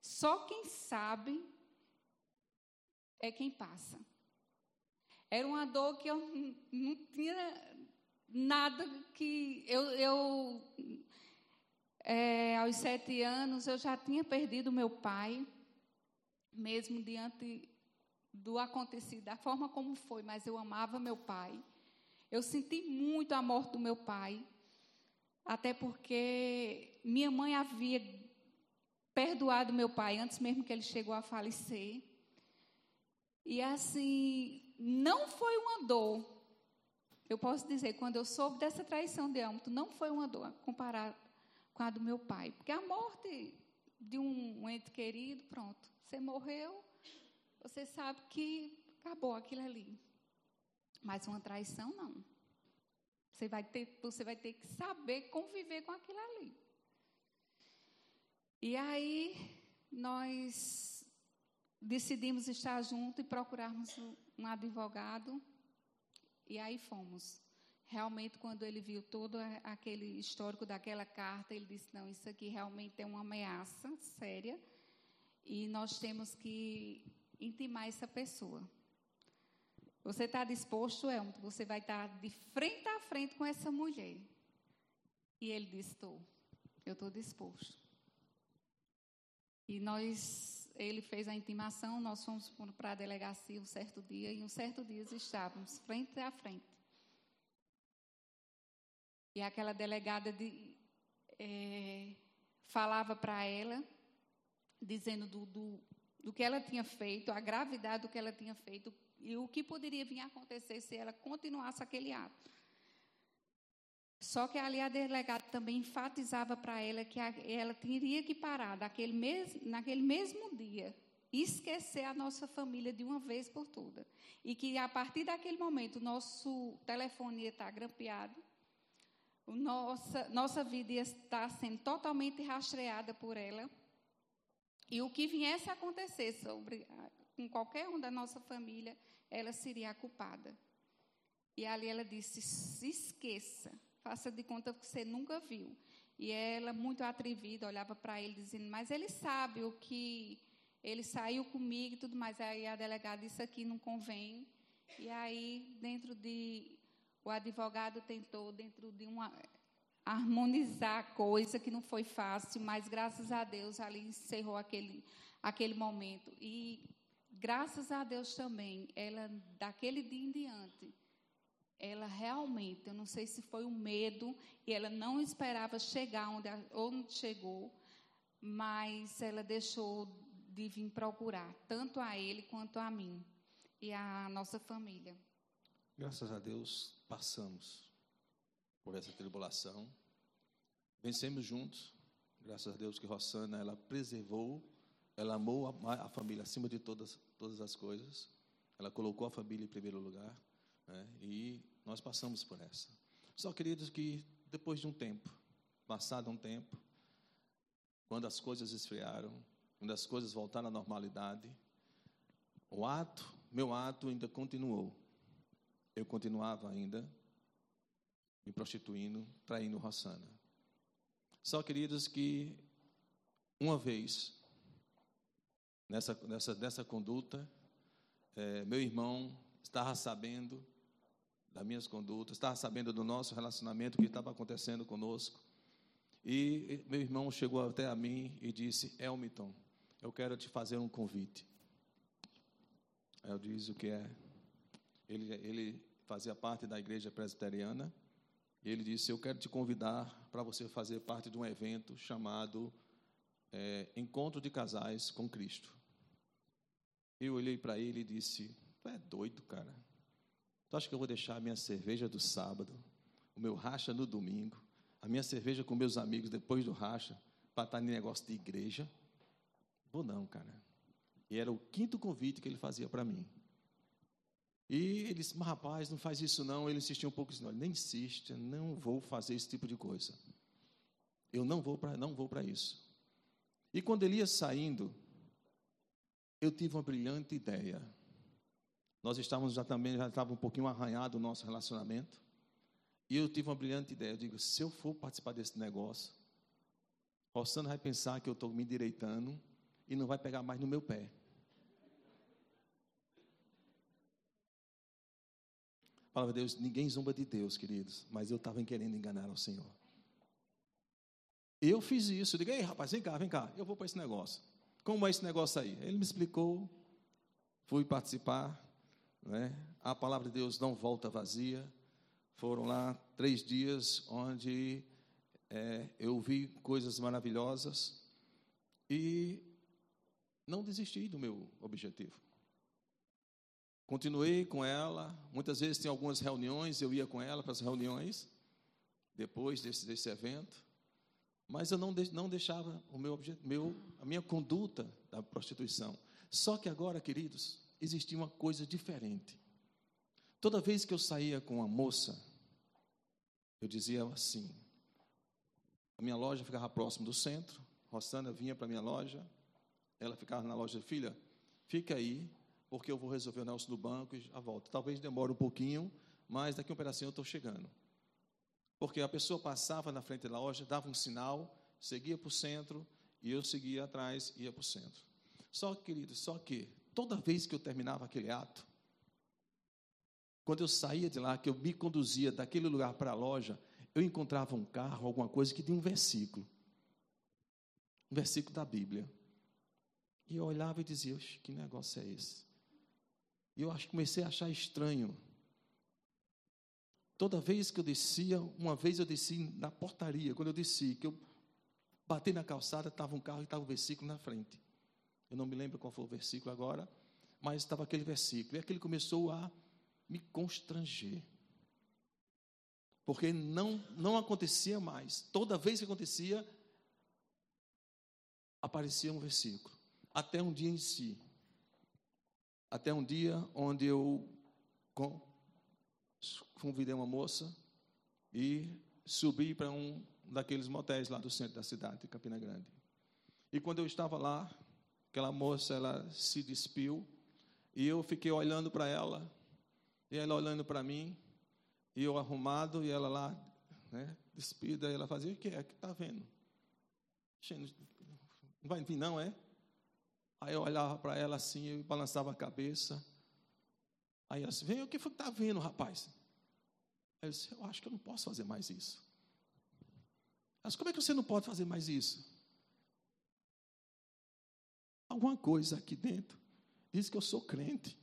Só quem sabe é quem passa. Era uma dor que eu não tinha nada que. Eu, eu é, aos sete anos, eu já tinha perdido meu pai, mesmo diante do acontecido, da forma como foi, mas eu amava meu pai. Eu senti muito a morte do meu pai, até porque minha mãe havia perdoado meu pai antes mesmo que ele chegou a falecer. E assim, não foi uma dor. Eu posso dizer, quando eu soube dessa traição de âmbito, não foi uma dor comparada com a do meu pai. Porque a morte de um, um ente querido, pronto, você morreu, você sabe que acabou aquilo ali. Mas uma traição, não. Você vai ter, você vai ter que saber conviver com aquilo ali. E aí, nós decidimos estar junto e procurarmos um advogado. E aí fomos. Realmente, quando ele viu todo aquele histórico daquela carta, ele disse: não, isso aqui realmente é uma ameaça séria e nós temos que intimar essa pessoa. Você está disposto, Elmo? Você vai estar de frente a frente com essa mulher. E ele disse: estou. Eu estou disposto. E nós ele fez a intimação, nós fomos para a delegacia um certo dia, e um certo dia estávamos frente a frente. E aquela delegada de, é, falava para ela, dizendo do, do, do que ela tinha feito, a gravidade do que ela tinha feito, e o que poderia vir a acontecer se ela continuasse aquele ato. Só que ali a delegada também enfatizava para ela que a, ela teria que parar daquele mes, naquele mesmo dia, esquecer a nossa família de uma vez por todas. E que a partir daquele momento nosso telefone ia estar grampeado, nossa, nossa vida ia estar sendo totalmente rastreada por ela. E o que viesse a acontecer sobre, com qualquer um da nossa família, ela seria a culpada. E ali ela disse: se esqueça faça de conta que você nunca viu. E ela, muito atrevida, olhava para ele dizendo: Mas ele sabe o que. Ele saiu comigo e tudo mais. Aí a delegada disse: Aqui não convém. E aí, dentro de. O advogado tentou, dentro de uma. Harmonizar a coisa que não foi fácil, mas graças a Deus ali encerrou aquele, aquele momento. E graças a Deus também, ela, daquele dia em diante, ela realmente, eu não sei se foi o um medo, e ela não esperava chegar onde, onde chegou, mas ela deixou de vir procurar, tanto a ele quanto a mim e a nossa família. Graças a Deus, passamos por essa tribulação. Vencemos juntos. Graças a Deus que Rossana, ela preservou, ela amou a, a família acima de todas, todas as coisas. Ela colocou a família em primeiro lugar. Né? E nós passamos por essa. Só, queridos, que depois de um tempo, passado um tempo, quando as coisas esfriaram, quando as coisas voltaram à normalidade, o ato, meu ato ainda continuou. Eu continuava ainda me prostituindo, traindo Rossana. Só, queridos, que uma vez, nessa, nessa, nessa conduta, é, meu irmão estava sabendo das minhas condutas, estava sabendo do nosso relacionamento, o que estava acontecendo conosco. E meu irmão chegou até a mim e disse: Elmiton, eu quero te fazer um convite. Eu disse o que é. Ele, ele fazia parte da igreja presbiteriana e ele disse: Eu quero te convidar para você fazer parte de um evento chamado é, Encontro de Casais com Cristo. Eu olhei para ele e disse: Tu é doido, cara. Tu acha que eu vou deixar a minha cerveja do sábado, o meu racha no domingo, a minha cerveja com meus amigos depois do racha, para estar em negócio de igreja? Vou não, cara. E era o quinto convite que ele fazia para mim. E ele disse, mas rapaz, não faz isso não. Ele insistiu um pouco, disse, não, nem insiste, não vou fazer esse tipo de coisa. Eu não vou para não vou para isso. E quando ele ia saindo, eu tive uma brilhante ideia. Nós estávamos já também, já estava um pouquinho arranhado o nosso relacionamento. E eu tive uma brilhante ideia. Eu digo, se eu for participar desse negócio, Rossana vai pensar que eu estou me endireitando e não vai pegar mais no meu pé. Palavra de Deus, ninguém zomba de Deus, queridos, mas eu estava querendo enganar o Senhor. Eu fiz isso, digo, ei rapaz, vem cá, vem cá, eu vou para esse negócio. Como é esse negócio aí? Ele me explicou, fui participar, né? a palavra de Deus não volta vazia. Foram lá três dias onde é, eu vi coisas maravilhosas e não desisti do meu objetivo. Continuei com ela, muitas vezes tinha algumas reuniões, eu ia com ela para as reuniões, depois desse, desse evento, mas eu não, de, não deixava o meu, meu, a minha conduta da prostituição. Só que agora, queridos, existia uma coisa diferente. Toda vez que eu saía com uma moça, eu dizia assim: a minha loja ficava próximo do centro, Rossana vinha para a minha loja, ela ficava na loja, filha, fica aí, porque eu vou resolver o negócio do banco e já volto. Talvez demore um pouquinho, mas daqui um pedacinho eu estou chegando. Porque a pessoa passava na frente da loja, dava um sinal, seguia para o centro, e eu seguia atrás, ia para o centro. Só, querido, só que toda vez que eu terminava aquele ato, quando eu saía de lá, que eu me conduzia daquele lugar para a loja, eu encontrava um carro, alguma coisa que tinha um versículo. Um versículo da Bíblia. E eu olhava e dizia, que negócio é esse? E eu acho, comecei a achar estranho. Toda vez que eu descia, uma vez eu desci na portaria, quando eu desci, que eu bati na calçada, estava um carro e estava o um versículo na frente. Eu não me lembro qual foi o versículo agora, mas estava aquele versículo. E aquele começou a me constranger. Porque não, não acontecia mais. Toda vez que acontecia, aparecia um versículo. Até um dia em si até um dia onde eu convidei uma moça e subi para um daqueles motéis lá do centro da cidade, de Campina Grande. E quando eu estava lá, aquela moça ela se despiu e eu fiquei olhando para ela e ela olhando para mim e eu arrumado e ela lá, né, despida, e ela fazia o que é que está vendo? Não vai vir não, é? Aí eu olhava para ela assim, eu balançava a cabeça. Aí ela disse, vem, o que foi que está vendo, rapaz? Aí eu disse, eu acho que eu não posso fazer mais isso. Mas como é que você não pode fazer mais isso? Alguma coisa aqui dentro diz que eu sou crente.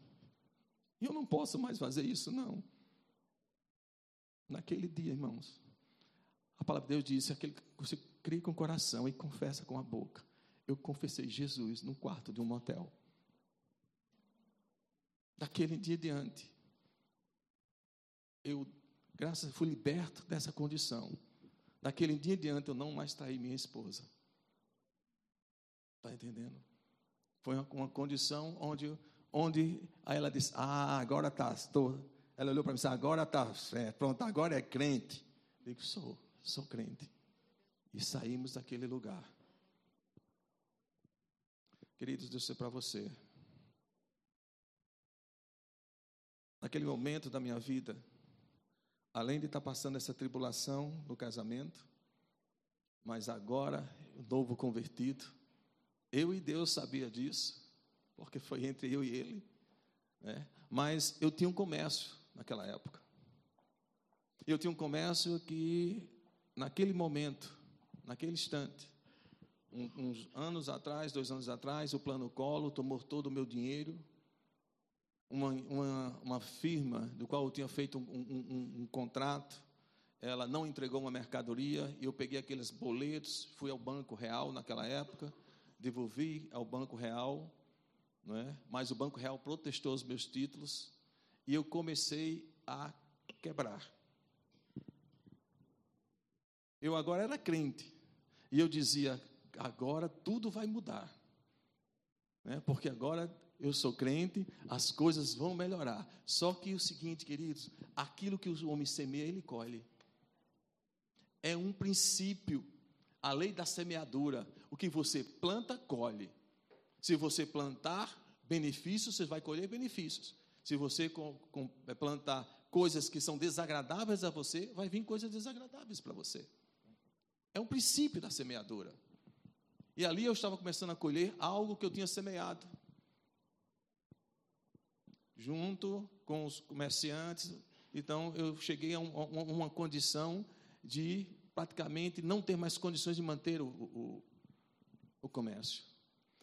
E eu não posso mais fazer isso, não. Naquele dia, irmãos, a palavra de Deus disse: aquele que você crê com o coração e confessa com a boca. Eu confessei Jesus no quarto de um motel. Daquele dia diante, eu, graças, fui liberto dessa condição. Daquele dia diante, eu não mais traí minha esposa. Está entendendo? Foi uma, uma, condição onde, onde aí ela disse: Ah, agora está. Ela olhou para mim e disse: Agora está certo, pronto, agora é crente. Eu digo: Sou, sou crente. E saímos daquele lugar. Queridos, Deus é para você. Naquele momento da minha vida, além de estar passando essa tribulação no casamento, mas agora, novo convertido, eu e Deus sabia disso, porque foi entre eu e ele, né? mas eu tinha um comércio naquela época. Eu tinha um comércio que, naquele momento, naquele instante, um, uns anos atrás, dois anos atrás, o Plano Colo tomou todo o meu dinheiro, uma, uma, uma firma do qual eu tinha feito um, um, um, contrato, ela não entregou uma mercadoria, e eu peguei aqueles boletos, fui ao Banco Real naquela época, devolvi ao Banco Real, não é? mas o Banco Real protestou os meus títulos, e eu comecei a quebrar. Eu agora era crente, e eu dizia: agora tudo vai mudar, né? porque agora eu sou crente, as coisas vão melhorar. Só que o seguinte, queridos, aquilo que o homem semeia, ele colhe. É um princípio, a lei da semeadura. O que você planta, colhe. Se você plantar benefícios, você vai colher benefícios. Se você com, com, é, plantar coisas que são desagradáveis a você, vai vir coisas desagradáveis para você. É um princípio da semeadura. E ali eu estava começando a colher algo que eu tinha semeado junto com os comerciantes. Então, eu cheguei a, um, uma condição de praticamente não ter mais condições de manter o, o, o comércio.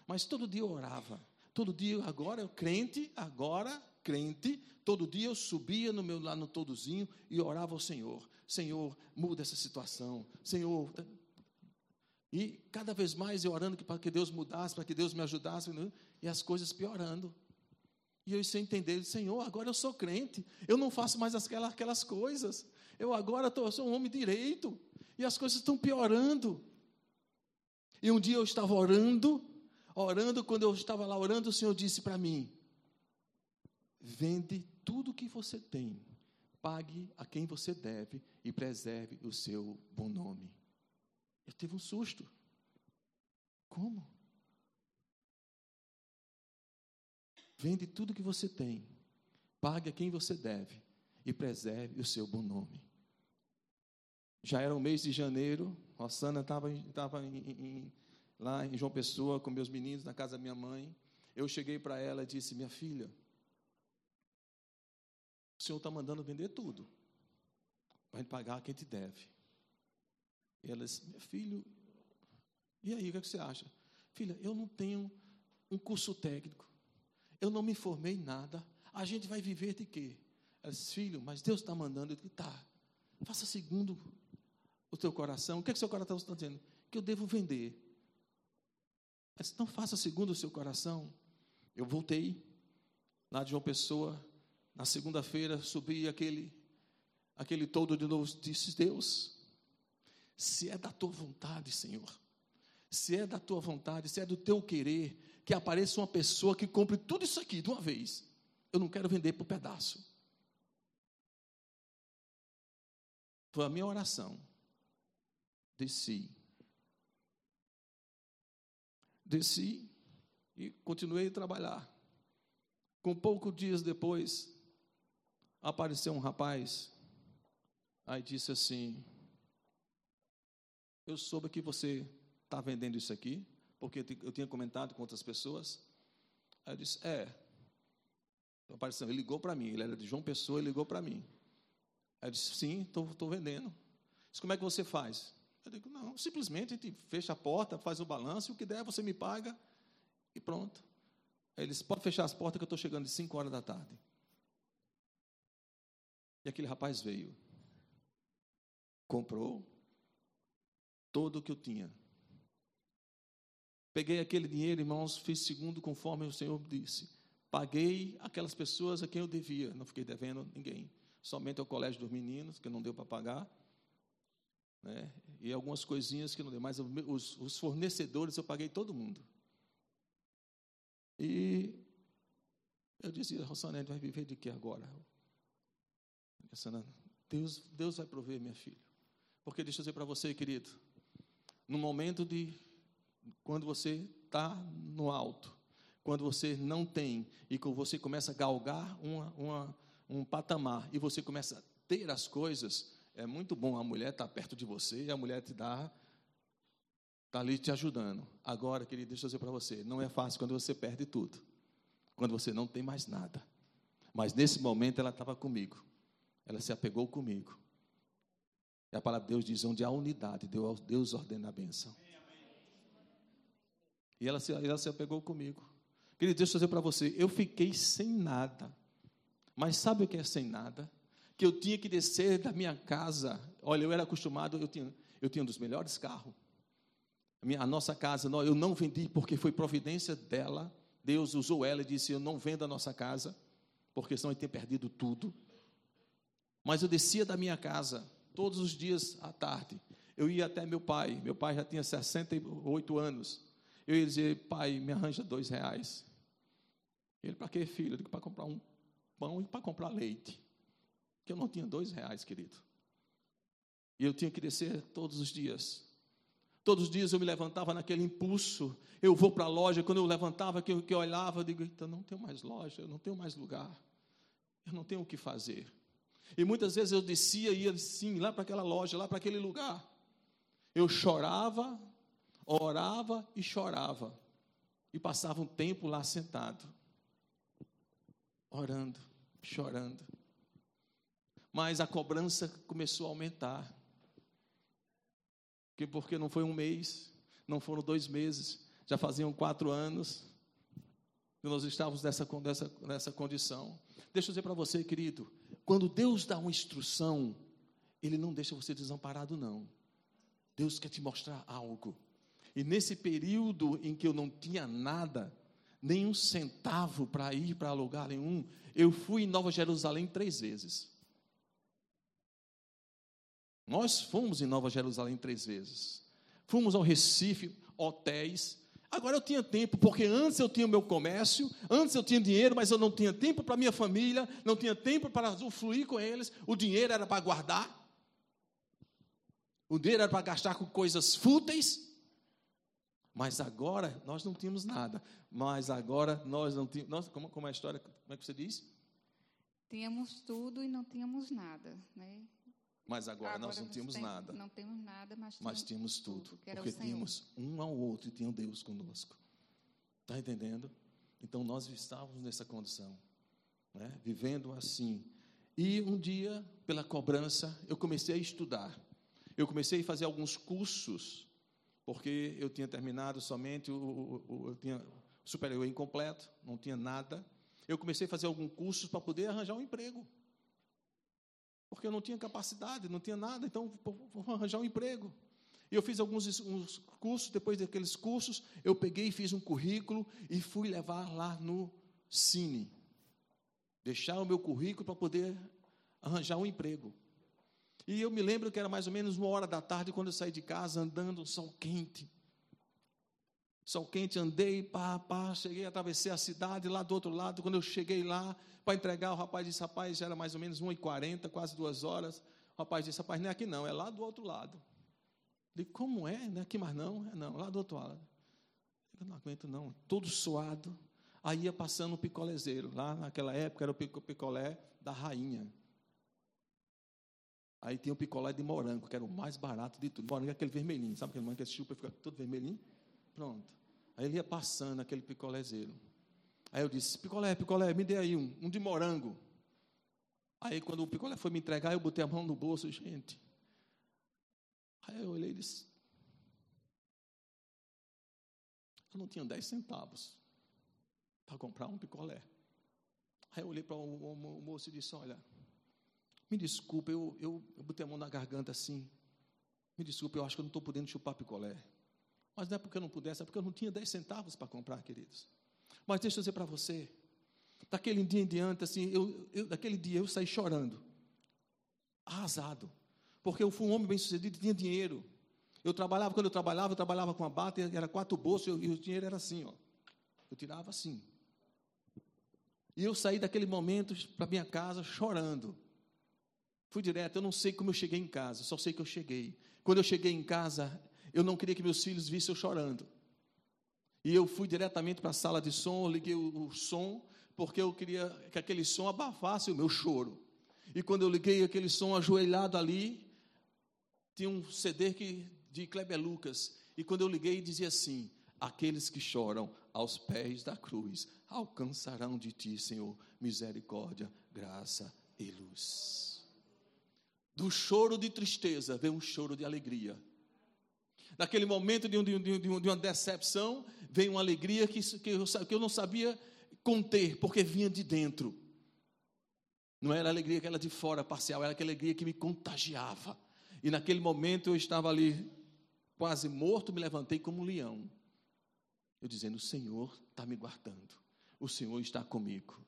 Mas todo dia eu orava. Todo dia, agora eu crente, agora crente, todo dia eu subia no meu lá no todozinho e orava ao Senhor. Senhor, muda essa situação. Senhor, e cada vez mais eu orando para que Deus mudasse, para que Deus me ajudasse, né? e as coisas piorando. E eu sem entender, Senhor, agora eu sou crente, eu não faço mais aquelas, aquelas coisas. Eu agora tô, eu sou um homem direito, e as coisas estão piorando. E um dia eu estava orando, orando, quando eu estava lá orando, o Senhor disse para mim: Vende tudo que você tem, pague a quem você deve e preserve o seu bom nome. Eu tive um susto. Como? Vende tudo que você tem, pague a quem você deve e preserve o seu bom nome. Já era o mês de janeiro, Rossana estava lá em João Pessoa com meus meninos na casa da minha mãe. Eu cheguei para ela e disse: Minha filha, o Senhor está mandando vender tudo para pagar quem te deve. E ela disse: Meu filho, e aí, o que, é que você acha? Filha, eu não tenho um curso técnico. Eu não me formei em nada. A gente vai viver de quê? Ela disse, filho, mas Deus está mandando. Eu disse, tá. Faça segundo o teu coração. O que, é que seu coração está dizendo? Que eu devo vender. Ela disse, não faça segundo o seu coração. Eu voltei lá de João Pessoa. Na segunda-feira, subi aquele, aquele todo de novo. Disse, Deus, se é da tua vontade, Senhor, se é da tua vontade, se é do teu querer, que apareça uma pessoa que compre tudo isso aqui de uma vez. Eu não quero vender por pedaço. Foi a minha oração. Desci. Desci e continuei a trabalhar. Com poucos dias depois, apareceu um rapaz, aí disse assim: Eu soube que você está vendendo isso aqui porque eu tinha comentado com outras pessoas. Aí eu disse: É. Apareceu, ele ligou para mim, ele era de João Pessoa, ele ligou para mim. Aí eu disse: Sim, estou vendendo. Disse: Como é que você faz? Eu digo, não, simplesmente a gente fecha a porta, faz o balanço, o que der você me paga e pronto. Aí eles, pode fechar as portas que eu estou chegando de 5 horas da tarde. E aquele rapaz veio, comprou todo o que eu tinha. Peguei aquele dinheiro, irmãos, fiz segundo conforme o Senhor disse. Paguei aquelas pessoas a quem eu devia, não fiquei devendo ninguém. Somente ao colégio dos meninos, que não deu para pagar. Né? E algumas coisinhas que não deu, mas os, os fornecedores eu paguei todo mundo. E eu dizia, Rossanete, vai viver de que agora? Deus, Deus vai prover, minha filha. Porque deixa eu dizer para você, querido, no momento de quando você está no alto, quando você não tem e quando você começa a galgar uma, uma, um patamar e você começa a ter as coisas, é muito bom a mulher estar tá perto de você e a mulher te dá está ali te ajudando. Agora, querido, deixa eu dizer para você, não é fácil quando você perde tudo, quando você não tem mais nada. Mas nesse momento ela estava comigo, ela se apegou comigo. E a palavra de Deus diz: onde há unidade, Deus ordena a bênção. E ela se, ela se apegou comigo. Querido, deixa eu dizer para você, eu fiquei sem nada. Mas sabe o que é sem nada? Que eu tinha que descer da minha casa. Olha, eu era acostumado, eu tinha, eu tinha um dos melhores carros. A, minha, a nossa casa, eu não vendi porque foi providência dela. Deus usou ela e disse: Eu não vendo a nossa casa, porque senão eu tinha perdido tudo. Mas eu descia da minha casa todos os dias à tarde. Eu ia até meu pai, meu pai já tinha 68 anos. Eu ia dizer, pai, me arranja dois reais. Ele, para quê, filho? Eu digo, para comprar um pão e para comprar leite. Que eu não tinha dois reais, querido. E eu tinha que descer todos os dias. Todos os dias eu me levantava naquele impulso. Eu vou para a loja, quando eu levantava, que eu, que eu olhava, eu digo, então não tenho mais loja, eu não tenho mais lugar. Eu não tenho o que fazer. E muitas vezes eu descia e ia assim, lá para aquela loja, lá para aquele lugar. Eu chorava, orava e chorava. E passava um tempo lá sentado, orando, chorando. Mas a cobrança começou a aumentar. Porque não foi um mês, não foram dois meses, já faziam quatro anos que nós estávamos nessa, nessa, nessa condição. Deixa eu dizer para você, querido, quando Deus dá uma instrução, Ele não deixa você desamparado, não. Deus quer te mostrar algo. E nesse período em que eu não tinha nada, nem um centavo para ir para lugar nenhum, eu fui em Nova Jerusalém três vezes. Nós fomos em Nova Jerusalém três vezes. Fomos ao Recife, hotéis. Agora eu tinha tempo, porque antes eu tinha o meu comércio, antes eu tinha dinheiro, mas eu não tinha tempo para minha família, não tinha tempo para usufruir com eles. O dinheiro era para guardar. O dinheiro era para gastar com coisas fúteis. Mas agora nós não tínhamos nada. Mas agora nós não tínhamos. Nós, como, como é a história? Como é que você diz? Tínhamos tudo e não tínhamos nada. Né? Mas agora, agora nós não tínhamos tem, nada. Não temos nada, mas, mas tínhamos tudo. tudo porque tínhamos um ao outro e tinha Deus conosco. Está entendendo? Então nós estávamos nessa condição, né? vivendo assim. E um dia, pela cobrança, eu comecei a estudar. Eu comecei a fazer alguns cursos porque eu tinha terminado somente o, o, o eu tinha superior incompleto, não tinha nada. Eu comecei a fazer algum curso para poder arranjar um emprego. Porque eu não tinha capacidade, não tinha nada, então vou arranjar um emprego. E eu fiz alguns cursos, depois daqueles cursos, eu peguei e fiz um currículo e fui levar lá no Cine. Deixar o meu currículo para poder arranjar um emprego. E eu me lembro que era mais ou menos uma hora da tarde quando eu saí de casa andando, sol quente. Sol quente, andei, pá, pá, cheguei, atravessei a cidade lá do outro lado. Quando eu cheguei lá para entregar, o rapaz disse: Rapaz, já era mais ou menos 1h40, quase duas horas. O rapaz disse: Rapaz, não é aqui não, é lá do outro lado. Eu disse: Como é? Não é aqui mais não? É não, lá do outro lado. Eu não aguento não, todo suado. Aí ia passando o picolézeiro. Lá naquela época era o picolé da rainha. Aí tinha o picolé de morango, que era o mais barato de tudo. Morango é aquele vermelhinho, sabe aquele morango que chupa e fica todo vermelhinho? Pronto. Aí ele ia passando aquele picolézeiro. Aí eu disse, picolé, picolé, me dê aí um, um de morango. Aí quando o picolé foi me entregar, eu botei a mão no bolso, gente. Aí eu olhei e disse: Eu não tinha 10 centavos para comprar um picolé. Aí eu olhei para o, o, o, moço e disse: Olha, me desculpa, eu, eu, eu botei a mão na garganta assim. Me desculpa, eu acho que eu não estou podendo chupar picolé. Mas não é porque eu não pudesse, é porque eu não tinha 10 centavos para comprar, queridos. Mas deixa eu dizer para você, daquele dia em diante, assim, eu, eu, daquele dia eu saí chorando, arrasado, porque eu fui um homem bem sucedido, tinha dinheiro. Eu trabalhava, quando eu trabalhava, eu trabalhava com a bata, era quatro bolsos, eu, e o dinheiro era assim, ó. Eu tirava assim. E eu saí daquele momento para minha casa chorando. Fui direto, eu não sei como eu cheguei em casa, só sei que eu cheguei. Quando eu cheguei em casa, eu não queria que meus filhos vissem eu chorando. E eu fui diretamente para a sala de som, liguei o, o, som, porque eu queria que aquele som abafasse o meu choro. E quando eu liguei aquele som ajoelhado ali, tinha um CD que, de Kleber Lucas. E quando eu liguei, dizia assim: Aqueles que choram aos pés da cruz alcançarão de ti, Senhor, misericórdia, graça e luz. Do choro de tristeza vem um choro de alegria. Naquele momento de, um, de, um, de, um, uma decepção, veio uma alegria que, que, eu, que eu não sabia conter, porque vinha de dentro. Não era a alegria que era de fora, parcial, era aquela alegria que me contagiava. E naquele momento eu estava ali, quase morto, me levantei como um leão. Eu dizendo: O Senhor está me guardando, o Senhor está comigo.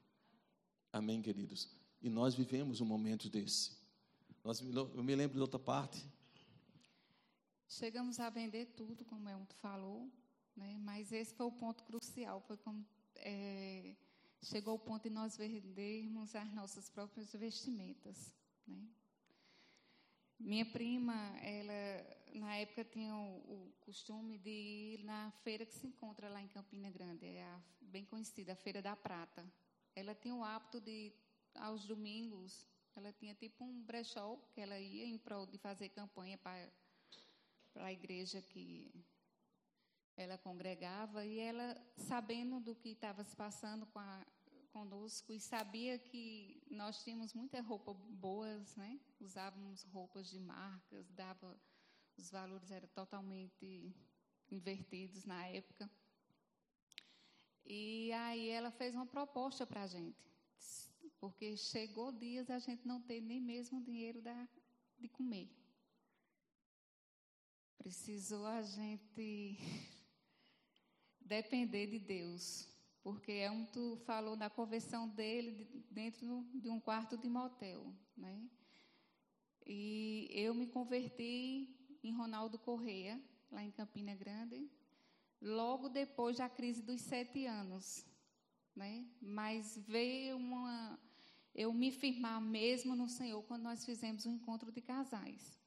Amém, queridos? E nós vivemos um momento desse. Nós, eu me lembro de outra parte, Chegamos a vender tudo, como Elton falou, né? mas esse foi o ponto crucial. Foi como, é, chegou o ponto de nós vendermos as nossas próprias vestimentas. Né? Minha prima, ela na época tinha o, o, costume de ir na feira que se encontra lá em Campina Grande, é a, bem conhecida, a Feira da Prata. Ela tinha o hábito de, aos domingos, ela tinha tipo um brechó que ela ia em prol de fazer campanha para para a igreja que ela congregava e ela, sabendo do que estava se passando com a, conosco e sabia que nós tínhamos muitas roupas boas, né? Usávamos roupas de marcas, dava os valores eram totalmente invertidos na época. E aí ela fez uma proposta para a gente, porque chegou dias a gente não ter nem mesmo dinheiro da, de comer. Precisou a gente depender de Deus, porque é um tu falou na conversão dele dentro de um quarto de motel, né? E eu me converti em Ronaldo Correia, lá em Campina Grande, logo depois da crise dos sete anos, né? Mas veio uma eu me firmar mesmo no Senhor quando nós fizemos o um encontro de casais.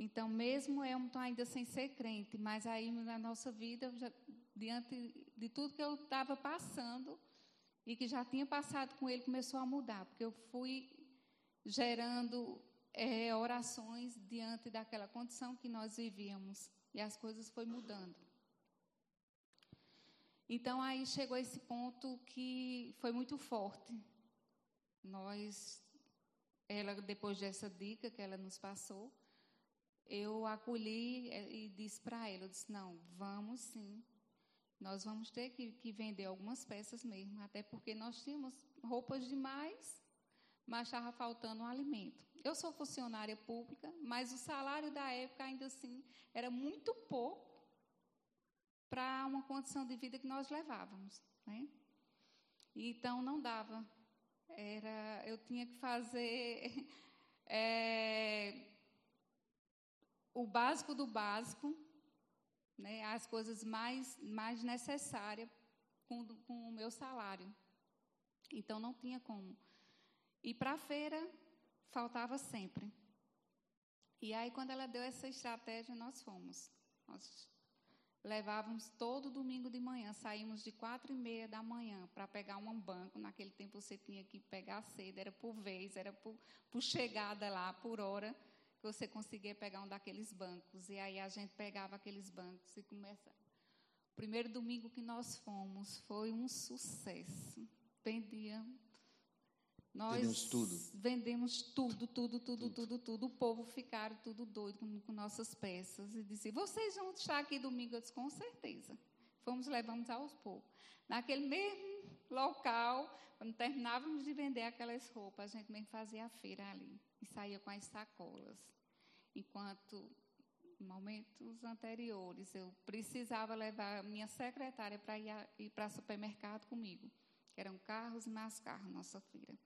Então, mesmo eu ainda sem ser crente, mas aí na nossa vida, já, diante de tudo que eu estava passando e que já tinha passado com ele, começou a mudar, porque eu fui gerando é, orações diante daquela condição que nós vivíamos e as coisas foi mudando. Então aí chegou esse ponto que foi muito forte. Nós, ela depois dessa dica que ela nos passou, eu acolhi eh, e disse para ela, eu disse, não, vamos sim, nós vamos ter que, que, vender algumas peças mesmo, até porque nós tínhamos roupas demais, mas estava faltando um alimento. Eu sou funcionária pública, mas o salário da época ainda assim era muito pouco para uma condição de vida que nós levávamos, né? Então não dava, era, eu tinha que fazer é, o básico do básico, né, as coisas mais, mais necessárias com, com o meu salário. Então, não tinha como. E para a feira, faltava sempre. E aí, quando ela deu essa estratégia, nós fomos. Nós levávamos todo domingo de manhã, saímos de quatro e meia da manhã para pegar um banco. Naquele tempo você tinha que pegar cedo, era por vez, era por, por chegada lá, por hora que você conseguia pegar um daqueles bancos. E aí a gente pegava aqueles bancos e começava. O primeiro domingo que nós fomos foi um sucesso. Vendia Nós Vendemos tudo. vendemos tudo, tudo, tudo, tudo, tudo. O povo ficaram tudo doido com, com nossas peças e disse: "Vocês vão estar aqui domingo?" Eu disse: "Com certeza." Fomos levamos aos poucos. Naquele mesmo local, quando terminávamos de vender aquelas roupas, a gente mesmo fazia a feira ali e saía com as sacolas. Enquanto em momentos anteriores eu precisava levar minha secretária para ir, para supermercado comigo, que eram carros e mais carros, nossa feira.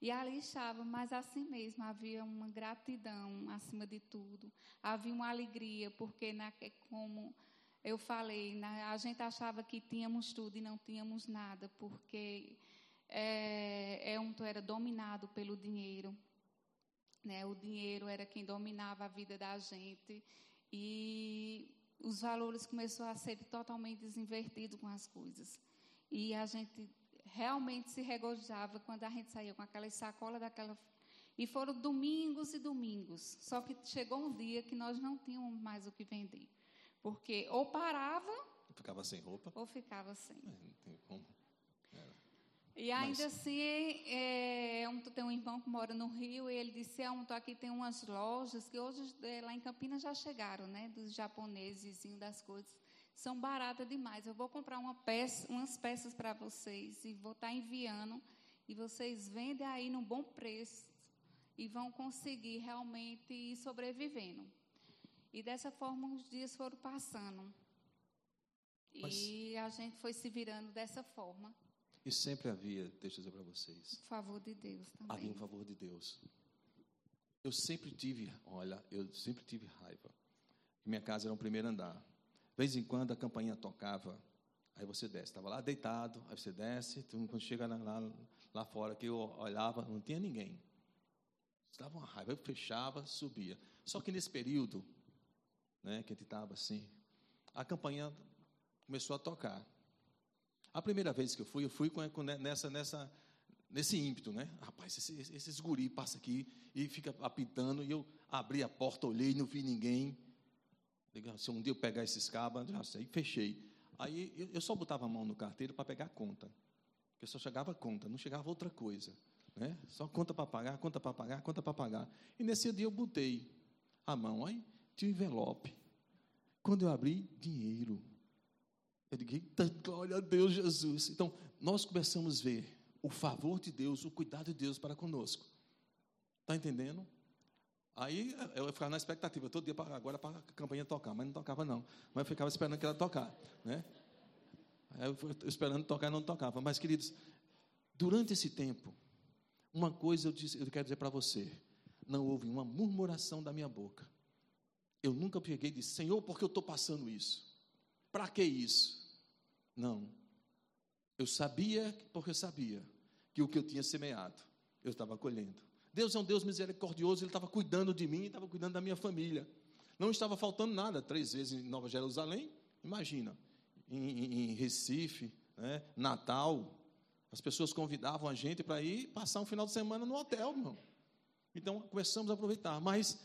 E ali estava, mas assim mesmo havia uma gratidão acima de tudo, havia uma alegria, porque na, como eu falei, na, a gente achava que tínhamos tudo e não tínhamos nada, porque é, é um, era dominado pelo dinheiro. Né? O dinheiro era quem dominava a vida da gente e os valores começaram a ser totalmente desinvertidos com as coisas. E a gente realmente se regozijava quando a gente saía com aquela sacola daquela. E foram domingos e domingos. Só que chegou um dia que nós não tínhamos mais o que vender. Porque ou parava. Ficava sem roupa. Ou ficava sem. É, não tem como. E ainda Mas... assim, é, um, tem um irmão que mora no Rio e ele disse: é, um, aqui tem umas lojas que hoje é, lá em Campinas já chegaram, né? Dos japoneses das coisas. São baratas demais. Eu vou comprar uma peça, umas peças para vocês e vou estar tá enviando. E vocês vendem aí num bom preço e vão conseguir realmente ir sobrevivendo. E dessa forma os dias foram passando. Mas... E a gente foi se virando dessa forma. E sempre havia, deixa eu dizer para vocês. Favor de Deus também. Havia um favor de Deus. Eu sempre tive, olha, eu sempre tive raiva. Minha casa era um primeiro andar. De vez em quando a campainha tocava, aí você desce. Estava lá deitado, aí você desce, quando chega lá, lá fora, que eu olhava, não tinha ninguém. Estava uma raiva, eu fechava, subia. Só que nesse período, né, que a gente estava assim, a campainha começou a tocar. A primeira vez que eu fui, eu fui com, com nessa, nessa, nesse ímpeto, né? Rapaz, esse, esses guri passa aqui e fica apitando, e eu abri a porta, olhei, não vi ninguém. Se um dia eu pegar esses cabos, sei, fechei. Aí eu, eu só botava a mão no carteiro para pegar a conta. Porque só chegava a conta, não chegava outra coisa. Né? Só conta para pagar, conta para pagar, conta para pagar. E nesse dia eu botei a mão, aí tinha um envelope. Quando eu abri, dinheiro. Eu digo, glória a Deus, Jesus. Então, nós começamos a ver o favor de Deus, o cuidado de Deus para conosco. Está entendendo? Aí eu ficava na expectativa, todo dia para agora para a campanha tocar, mas não tocava não. Mas eu ficava esperando que ela tocar, né? Aí eu esperando tocar, não tocava. Mas queridos, durante esse tempo, uma coisa eu, disse, eu quero dizer para você: não houve uma murmuração da minha boca. Eu nunca peguei e disse, Senhor, por que eu estou passando isso? Para que isso? Não. Eu sabia, porque eu sabia, que o que eu tinha semeado, eu estava colhendo. Deus é um Deus misericordioso, Ele estava cuidando de mim, estava cuidando da minha família. Não estava faltando nada, três vezes em Nova Jerusalém, imagina, em, em Recife, né, Natal, as pessoas convidavam a gente para ir passar um final de semana no hotel, irmão. Então, começamos a aproveitar. Mas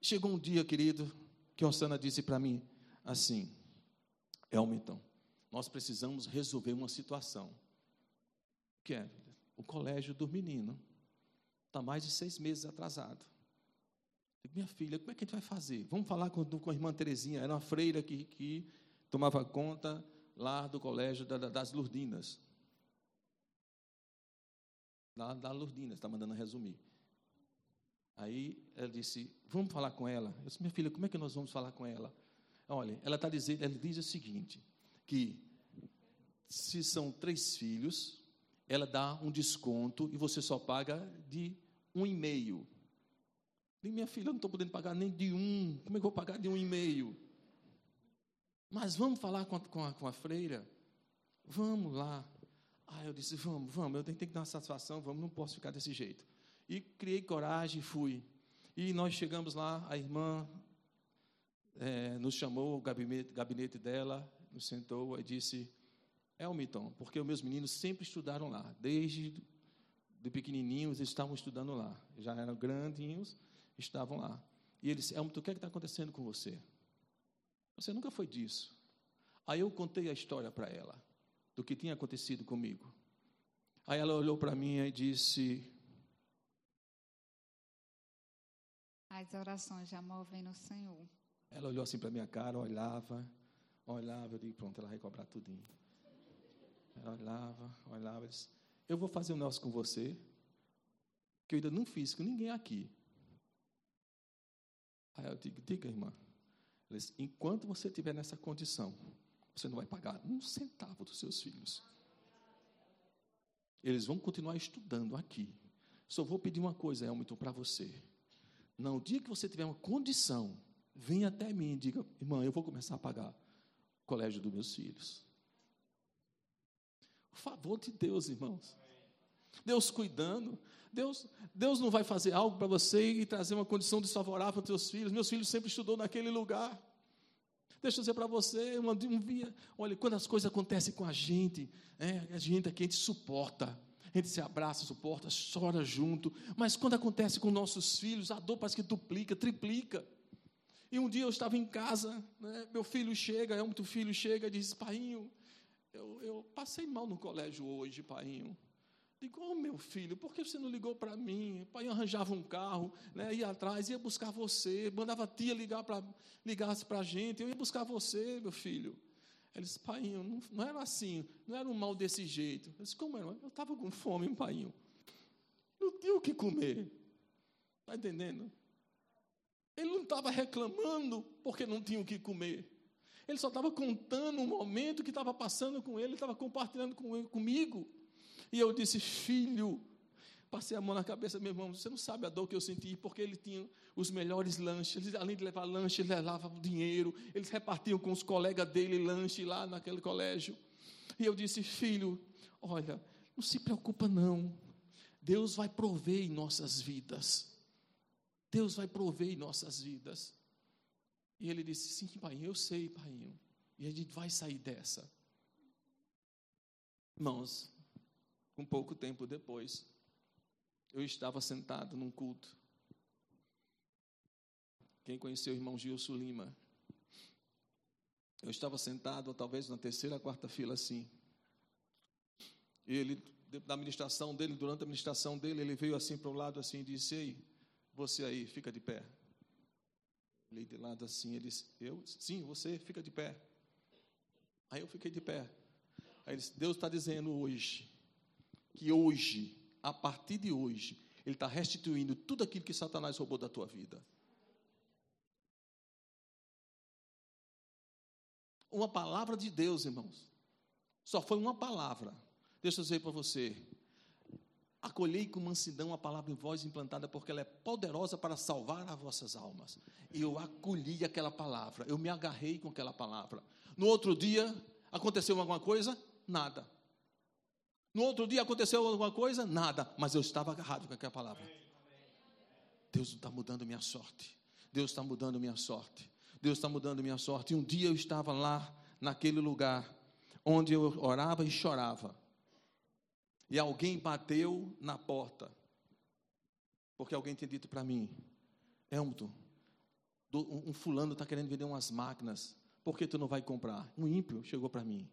chegou um dia, querido, que a Osana disse para mim assim, Elmiton, nós precisamos resolver uma situação. Que é o colégio do menino. Está mais de seis meses atrasado. Digo, minha filha, como é que a gente vai fazer? Vamos falar com, com a irmã Terezinha, era uma freira que, que tomava conta lá do colégio da, das Lurdinas. Lá da Lurdinas, está mandando resumir. Aí ela disse, vamos falar com ela. Eu disse, minha filha, como é que nós vamos falar com ela? Olha, ela está dizendo, ela diz o seguinte: que se são três filhos, ela dá um desconto e você só paga de um e meio. E minha filha, eu não estou podendo pagar nem de um. Como é que eu vou pagar de um e meio? Mas vamos falar com a, com a, com a freira? Vamos lá. Ah, eu disse, vamos, vamos, eu tenho que dar uma satisfação, vamos, não posso ficar desse jeito. E criei coragem e fui. E nós chegamos lá, a irmã é, nos chamou o gabinete, gabinete dela, nos sentou e disse: é Elmiton, porque os meus meninos sempre estudaram lá, desde de pequenininhos eles estavam estudando lá, já eram grandinhos, estavam lá. E ele disse: Elmiton, o que é está acontecendo com você? Você nunca foi disso. Aí eu contei a história para ela, do que tinha acontecido comigo. Aí ela olhou para mim e disse: As orações já movem no Senhor. Ela olhou assim para minha cara, olhava, olhava, eu digo, pronto, ela vai cobrar tudinho. Ela olhava, olhava, disse, eu vou fazer um negócio com você, que eu ainda não fiz com ninguém aqui. Aí eu digo, diga, irmã, disse, enquanto você estiver nessa condição, você não vai pagar um centavo dos seus filhos. Eles vão continuar estudando aqui. Só vou pedir uma coisa, Elmito, para você. No dia que você tiver uma condição, venha até mim e diga, irmã, eu vou começar a pagar o colégio dos meus filhos. O favor de Deus, irmãos. Deus cuidando. Deus, Deus não vai fazer algo para você e trazer uma condição desfavorável para os seus filhos. Meus filhos sempre estudou naquele lugar. Deixa eu dizer para você, um dia, olha, quando as coisas acontecem com a gente, é, a gente aqui, a gente suporta, a gente se abraça, suporta, chora junto, mas quando acontece com nossos filhos, a dor parece que duplica, triplica. E um dia eu estava em casa, né, meu filho chega, é um filho chega e diz, painho, eu, eu passei mal no colégio hoje, painho. Digo, oh, meu filho, por que você não ligou para mim? O pai arranjava um carro, né, ia atrás, ia buscar você, mandava a tia ligar para para a gente, eu ia buscar você, meu filho. Ele disse, pai, não, não era assim, não era um mal desse jeito. Eu disse, como era? Eu estava com fome, pai. Não tinha o que comer. Está entendendo? Ele não estava reclamando porque não tinha o que comer. Ele só estava contando um momento que estava passando com ele, estava compartilhando com, comigo. E eu disse, filho, passei a mão na cabeça, meu irmão, você não sabe a dor que eu senti, porque ele tinha os melhores lanches, além de levar lanche, ele levava dinheiro, eles repartiam com os colegas dele lanche lá naquele colégio. E eu disse, filho, olha, não se preocupa não, Deus vai prover em nossas vidas. Deus vai prover em nossas vidas. E ele disse, sim, pai, eu sei, pai. E a gente vai sair dessa. Irmãos, um pouco tempo depois, eu estava sentado num culto. Quem conheceu o irmão Gilson Lima? Eu estava sentado, talvez na terceira, quarta fila assim. E ele, da administração dele, durante a administração dele, ele veio assim para o lado assim e disse: Ei, você aí, fica de pé. Olhei de lado assim, ele disse: Eu? Sim, você, fica de pé. Aí eu fiquei de pé. Aí ele disse: Deus está dizendo hoje que hoje, a partir de hoje, Ele está restituindo tudo aquilo que Satanás roubou da tua vida. Uma palavra de Deus, irmãos. Só foi uma palavra. Deixa eu dizer para você. Acolhei com mansidão a palavra em voz implantada, porque ela é poderosa para salvar as vossas almas. E eu acolhi aquela palavra, eu me agarrei com aquela palavra. No outro dia, aconteceu alguma coisa? Nada. No outro dia aconteceu alguma coisa? Nada. Mas eu estava agarrado com aquela palavra. Deus está mudando minha sorte. Deus está mudando minha sorte. Deus está mudando minha sorte. E um dia eu estava lá, naquele lugar, onde eu orava e chorava. E alguém bateu na porta. Porque alguém tinha dito para mim: Elmo, um fulano está querendo vender umas máquinas. Por que tu não vai comprar? Um ímpio chegou para mim.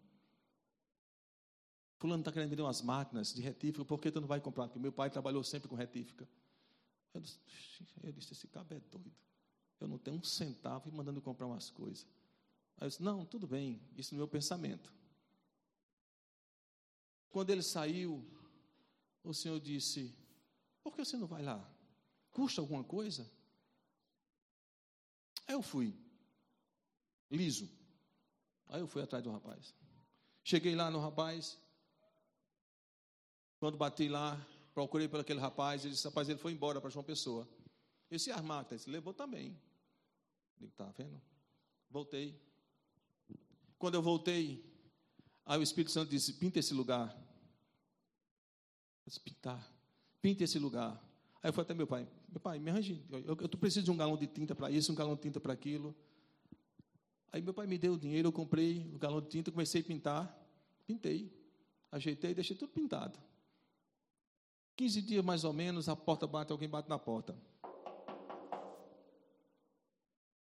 Fulano está querendo vender umas máquinas de retífica, por que tu não vai comprar? Porque meu pai trabalhou sempre com retífica. Eu disse, eu disse esse cabo é doido. Eu não tenho um centavo e mandando comprar umas coisas. Aí eu disse, não, tudo bem, isso no meu pensamento. Quando ele saiu, o Senhor disse, por que você não vai lá? Custa alguma coisa? Aí eu fui, liso. Aí eu fui atrás do rapaz. Cheguei lá no rapaz, quando bati lá, procurei por aquele rapaz, ele disse, rapaz, ele foi embora para João Pessoa. Eu disse, máquinas? Ele levou também. Ele está vendo? Voltei. Quando eu voltei, aí o Espírito Santo disse, pinta esse lugar. Disse, pintar. Pinta esse lugar. Aí eu fui até meu pai, meu pai, me arranje, eu, eu, eu preciso de um galão de tinta para isso, um galão de tinta para aquilo. Aí meu pai me deu o dinheiro, eu comprei o galão de tinta, comecei a pintar, pintei, ajeitei, deixei tudo pintado. 15 dias mais ou menos, a porta bate, alguém bate na porta.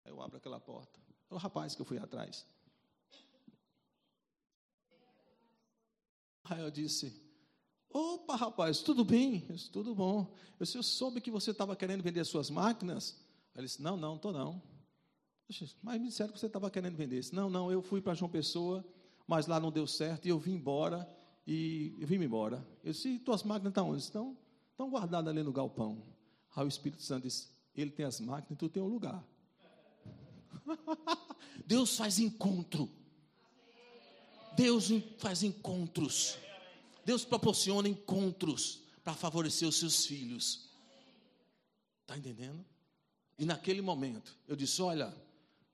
Aí eu abro aquela porta. É o rapaz que eu fui atrás. Aí eu disse: Opa, rapaz, tudo bem? Eu disse, tudo bom. Eu, disse, eu soube que você estava querendo vender suas máquinas. Ele disse: Não, não, estou não. Mas me disseram que você estava querendo vender. Disse, não, não, eu fui para João Pessoa, mas lá não deu certo e eu vim embora e vim embora. Eu disse: Tuas máquinas estão onde? Estão, estão guardadas ali no galpão. Aí o Espírito Santo disse: Ele tem as máquinas e tu tem um lugar. Deus faz encontro. Deus faz encontros. Deus proporciona encontros para favorecer os seus filhos. Está entendendo? E naquele momento, eu disse: Olha,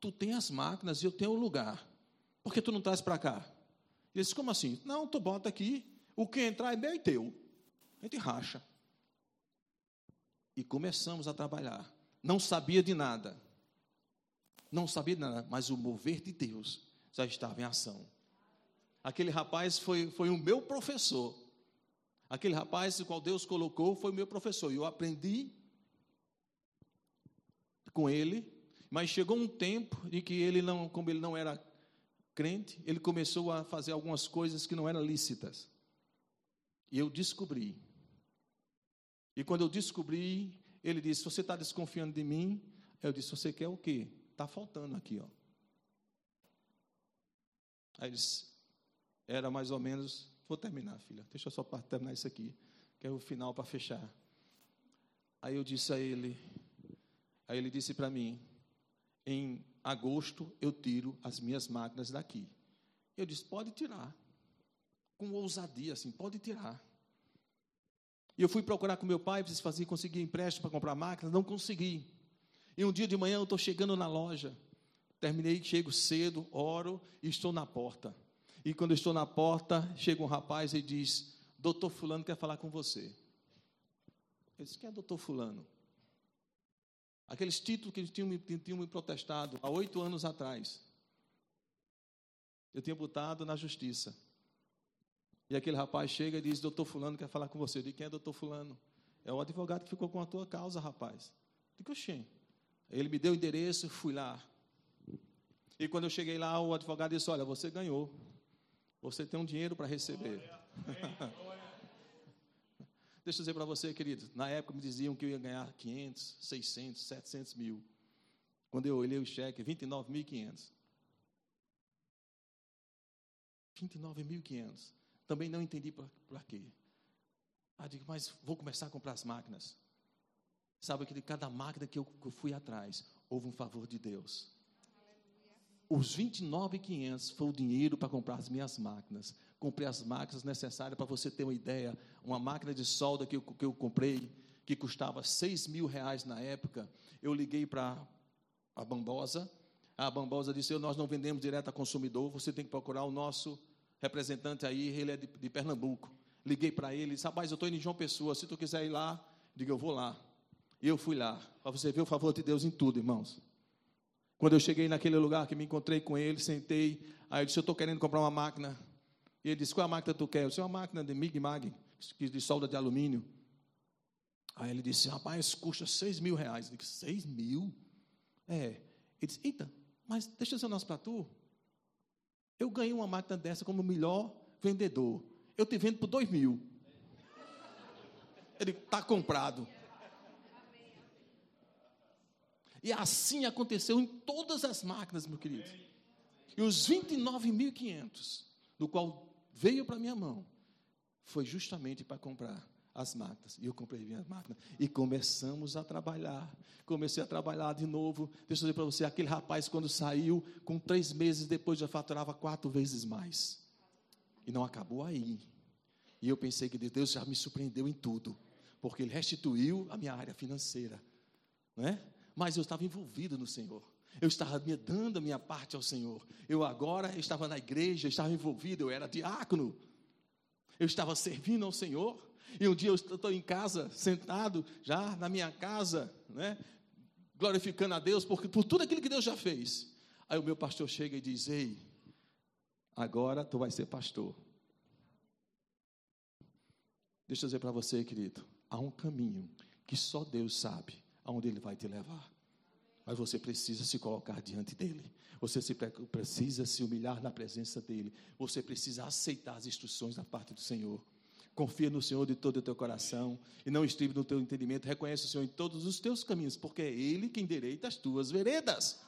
tu tem as máquinas e eu tenho o lugar. Por que tu não traz para cá? Ele disse: Como assim? Não, tu bota aqui. O que entrar é meu e teu. A gente racha. E começamos a trabalhar. Não sabia de nada. Não sabia de nada, mas o mover de Deus já estava em ação. Aquele rapaz foi, foi o meu professor. Aquele rapaz, o qual Deus colocou, foi o meu professor. E eu aprendi com ele, mas chegou um tempo em que ele não, como ele não era crente, ele começou a fazer algumas coisas que não eram lícitas. E eu descobri. E quando eu descobri, ele disse: Você está desconfiando de mim? Eu disse: Você quer o quê? Está faltando aqui, ó. Aí ele disse: Era mais ou menos. Vou terminar, filha. Deixa eu só terminar isso aqui, que é o final para fechar. Aí eu disse a ele: Aí ele disse para mim: Em agosto eu tiro as minhas máquinas daqui. Eu disse: Pode tirar. Com ousadia, assim, pode tirar. E eu fui procurar com meu pai, preciso fazer, conseguir empréstimo para comprar máquinas, não consegui. E um dia de manhã eu estou chegando na loja. Terminei, chego cedo, oro e estou na porta. E quando eu estou na porta, chega um rapaz e diz: Doutor Fulano quer falar com você. Eu disse: Quem é doutor Fulano? Aqueles títulos que eles tinham, tinham me protestado há oito anos atrás. Eu tinha botado na justiça. E aquele rapaz chega e diz: Doutor Fulano quer falar com você. Eu digo: Quem é doutor Fulano? É o advogado que ficou com a tua causa, rapaz. Eu digo: Oxê. Ele me deu o endereço, fui lá. E quando eu cheguei lá, o advogado disse: Olha, você ganhou. Você tem um dinheiro para receber. Deixa eu dizer para você, querido. Na época me diziam que eu ia ganhar 500, 600, 700 mil. Quando eu olhei o cheque, 29.500. 29.500. Também não entendi para quê. Ah, digo, mas vou começar a comprar as máquinas. Sabe que de cada máquina que eu, que eu fui atrás, houve um favor de Deus. Os 29,500 foi o dinheiro para comprar as minhas máquinas. Comprei as máquinas necessárias para você ter uma ideia. Uma máquina de solda que eu, que eu comprei, que custava 6 mil reais na época. Eu liguei para a Bambosa. A Bambosa disse: Nós não vendemos direto a consumidor, você tem que procurar o nosso representante aí, ele é de, de Pernambuco. Liguei para ele, disse: Rapaz, eu estou indo em João Pessoa, se tu quiser ir lá, diga, eu vou lá. Eu fui lá, para você ver o favor de Deus em tudo, irmãos. Quando eu cheguei naquele lugar que me encontrei com ele, sentei, aí eu disse, eu estou querendo comprar uma máquina. E ele disse, qual é a máquina tu quer? Eu disse, uma máquina de Mig Mag, de solda de alumínio. Aí ele disse, rapaz, custa seis mil reais. Eu disse, seis mil? É. Ele disse, eita, mas deixa eu um negócio para tu. Eu ganhei uma máquina dessa como melhor vendedor. Eu te vendo por dois mil. Ele está comprado. E assim aconteceu em todas as máquinas, meu querido. E os 29.500, do qual veio para minha mão, foi justamente para comprar as máquinas. E eu comprei minhas máquinas. E começamos a trabalhar. Comecei a trabalhar de novo. Deixa eu dizer para você: aquele rapaz, quando saiu, com três meses depois já faturava quatro vezes mais. E não acabou aí. E eu pensei que Deus já me surpreendeu em tudo. Porque Ele restituiu a minha área financeira. Não é? Mas eu estava envolvido no Senhor. Eu estava me dando a minha parte ao Senhor. Eu agora estava na igreja, estava envolvido, eu era diácono. Eu estava servindo ao Senhor. E um dia eu estou em casa, sentado, já na minha casa, né, glorificando a Deus porque, por tudo aquilo que Deus já fez. Aí o meu pastor chega e diz: Ei, agora tu vai ser pastor. Deixa eu dizer para você, querido, há um caminho que só Deus sabe aonde Ele vai te levar. Mas você precisa se colocar diante dEle. Você se, precisa se humilhar na presença dEle. Você precisa aceitar as instruções da parte do Senhor. Confia no Senhor de todo o teu coração e não estribe no teu entendimento. Reconhece o Senhor em todos os teus caminhos, porque é Ele quem direita as tuas veredas.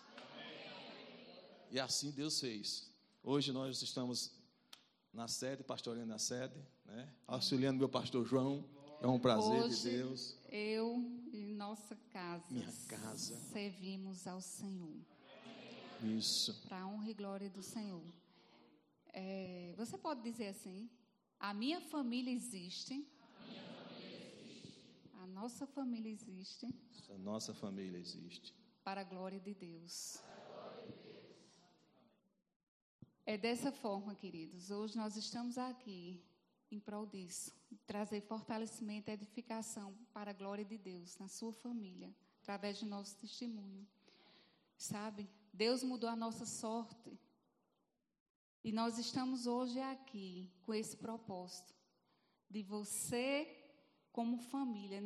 E assim Deus fez. Hoje nós estamos na sede, pastoreando na sede, né? auxiliando meu pastor João. É um prazer Hoje, de Deus. Eu e nossa casa, Minha casa. servimos ao Senhor. Isso. Para a honra e glória do Senhor. É, você pode dizer assim: a minha família existe. A nossa família existe. A nossa família existe. Para a glória de Deus. É dessa forma, queridos. Hoje nós estamos aqui em prol disso, trazer fortalecimento e edificação para a glória de Deus na sua família, através do nosso testemunho. Sabe? Deus mudou a nossa sorte. E nós estamos hoje aqui com esse propósito de você, como família,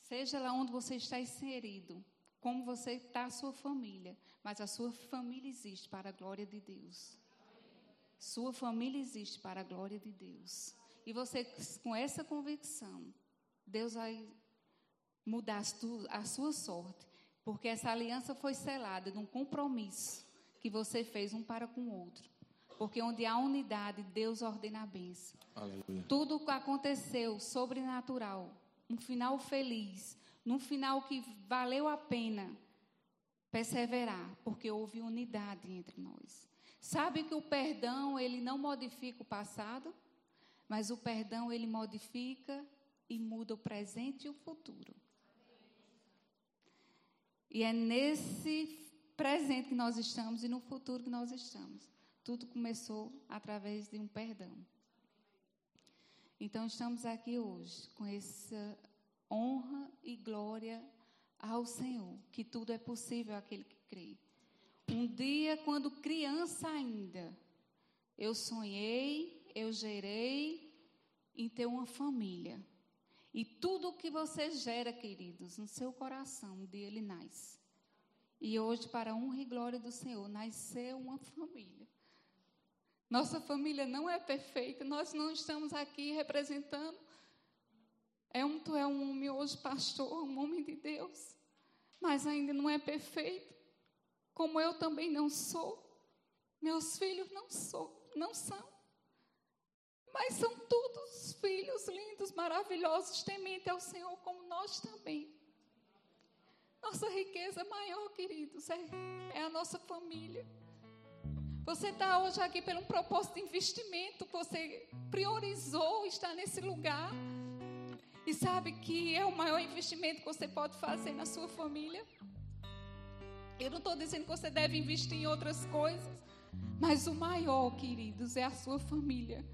seja lá onde você está inserido, como você está a sua família, mas a sua família existe para a glória de Deus. Sua família existe para a glória de Deus. E você, com essa convicção, Deus vai mudar a sua sorte, porque essa aliança foi selada num compromisso que você fez um para com o outro. Porque onde há unidade, Deus ordena a bênção. Aleluia. Tudo o que aconteceu sobrenatural, um final feliz, num final que valeu a pena perseverar, porque houve unidade entre nós. Sabe que o perdão, ele não modifica o passado, mas o perdão, ele modifica e muda o presente e o futuro. E é nesse presente que nós estamos e no futuro que nós estamos. Tudo começou através de um perdão. Então, estamos aqui hoje com essa honra e glória ao Senhor, que tudo é possível àquele que crê. Um dia, quando criança ainda, eu sonhei, eu gerei em ter uma família. E tudo o que você gera, queridos, no seu coração, um dia ele nasce. E hoje, para a honra e glória do Senhor, nasceu uma família. Nossa família não é perfeita, nós não estamos aqui representando. É um, tu é um homem hoje, pastor, um homem de Deus, mas ainda não é perfeito como eu também não sou. Meus filhos não sou, não são. Mas são todos filhos lindos, maravilhosos, temente ao Senhor, como nós também. Nossa riqueza maior, queridos, é, é a nossa família. Você está hoje aqui pelo propósito de investimento, você priorizou estar nesse lugar. E sabe que é o maior investimento que você pode fazer na sua família. Eu não estou dizendo que você deve investir em outras coisas, mas o maior, queridos, é a sua família.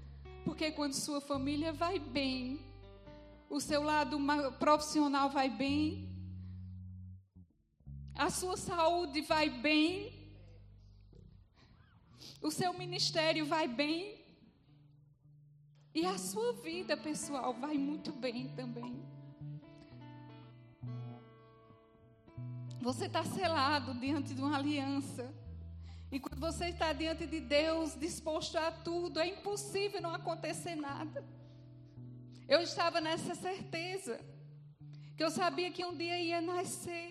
Porque quando sua família vai bem, o seu lado profissional vai bem, a sua saúde vai bem, o seu ministério vai bem, e a sua vida pessoal vai muito bem também. Você está selado diante de uma aliança. E quando você está diante de Deus, disposto a tudo, é impossível não acontecer nada. Eu estava nessa certeza, que eu sabia que um dia ia nascer.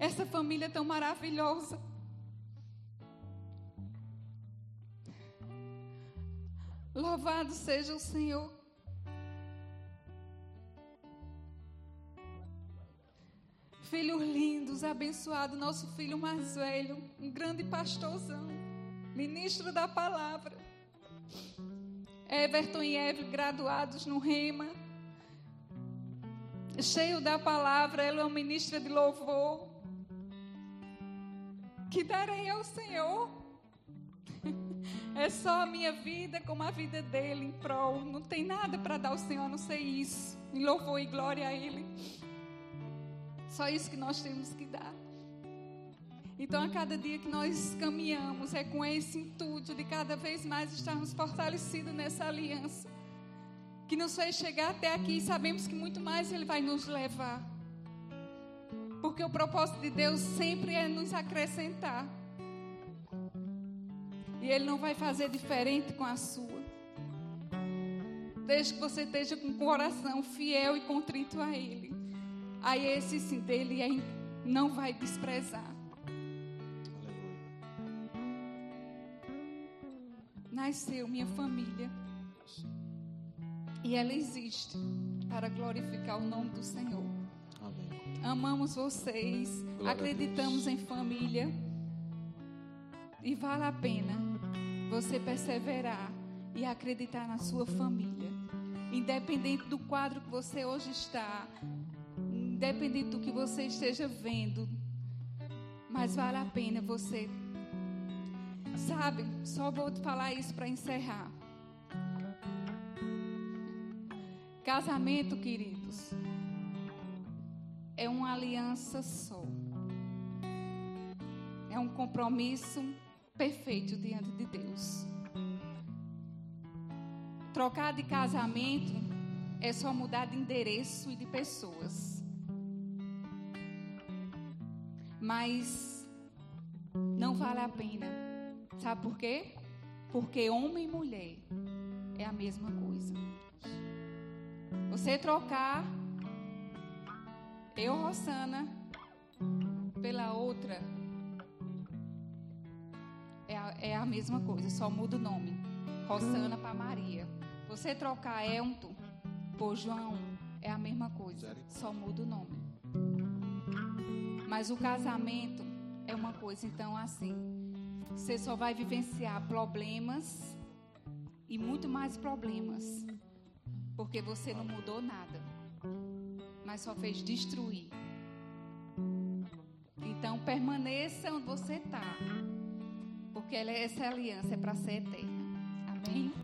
Essa família tão maravilhosa. Louvado seja o Senhor. Filhos lindos, abençoado, nosso filho mais velho, um grande pastorzão, ministro da palavra. Everton e Eve, graduados no Rema, cheio da palavra, ela é uma ministra de louvor. Que darei ao Senhor. É só a minha vida como a vida dele em prol. Não tem nada para dar ao Senhor a não ser isso. Em louvor e glória a Ele. Só isso que nós temos que dar. Então, a cada dia que nós caminhamos, é com esse intuito de cada vez mais estarmos fortalecidos nessa aliança. Que nos fez chegar até aqui e sabemos que muito mais Ele vai nos levar. Porque o propósito de Deus sempre é nos acrescentar. E Ele não vai fazer diferente com a sua. desde que você esteja com o coração fiel e contrito a Ele. Aí esse sim dele não vai desprezar. Nasceu minha família. E ela existe para glorificar o nome do Senhor. Amém. Amamos vocês, Glória acreditamos em família. E vale a pena você perseverar e acreditar na sua família. Independente do quadro que você hoje está, independente do que você esteja vendo, mas vale a pena você. Sabe, só vou te falar isso para encerrar. Casamento, queridos, é uma aliança só. É um compromisso perfeito diante de Deus. Trocar de casamento é só mudar de endereço e de pessoas. Mas não vale a pena. Sabe por quê? Porque homem e mulher é a mesma coisa. Você trocar eu, Rosana, pela outra é a, é a mesma coisa, só muda o nome. Rosana para Maria. Você trocar Elton por João é a mesma coisa, só muda o nome. Mas o casamento é uma coisa, então, assim, você só vai vivenciar problemas e muito mais problemas, porque você não mudou nada, mas só fez destruir. Então, permaneça onde você está, porque essa aliança é para ser eterna. Amém?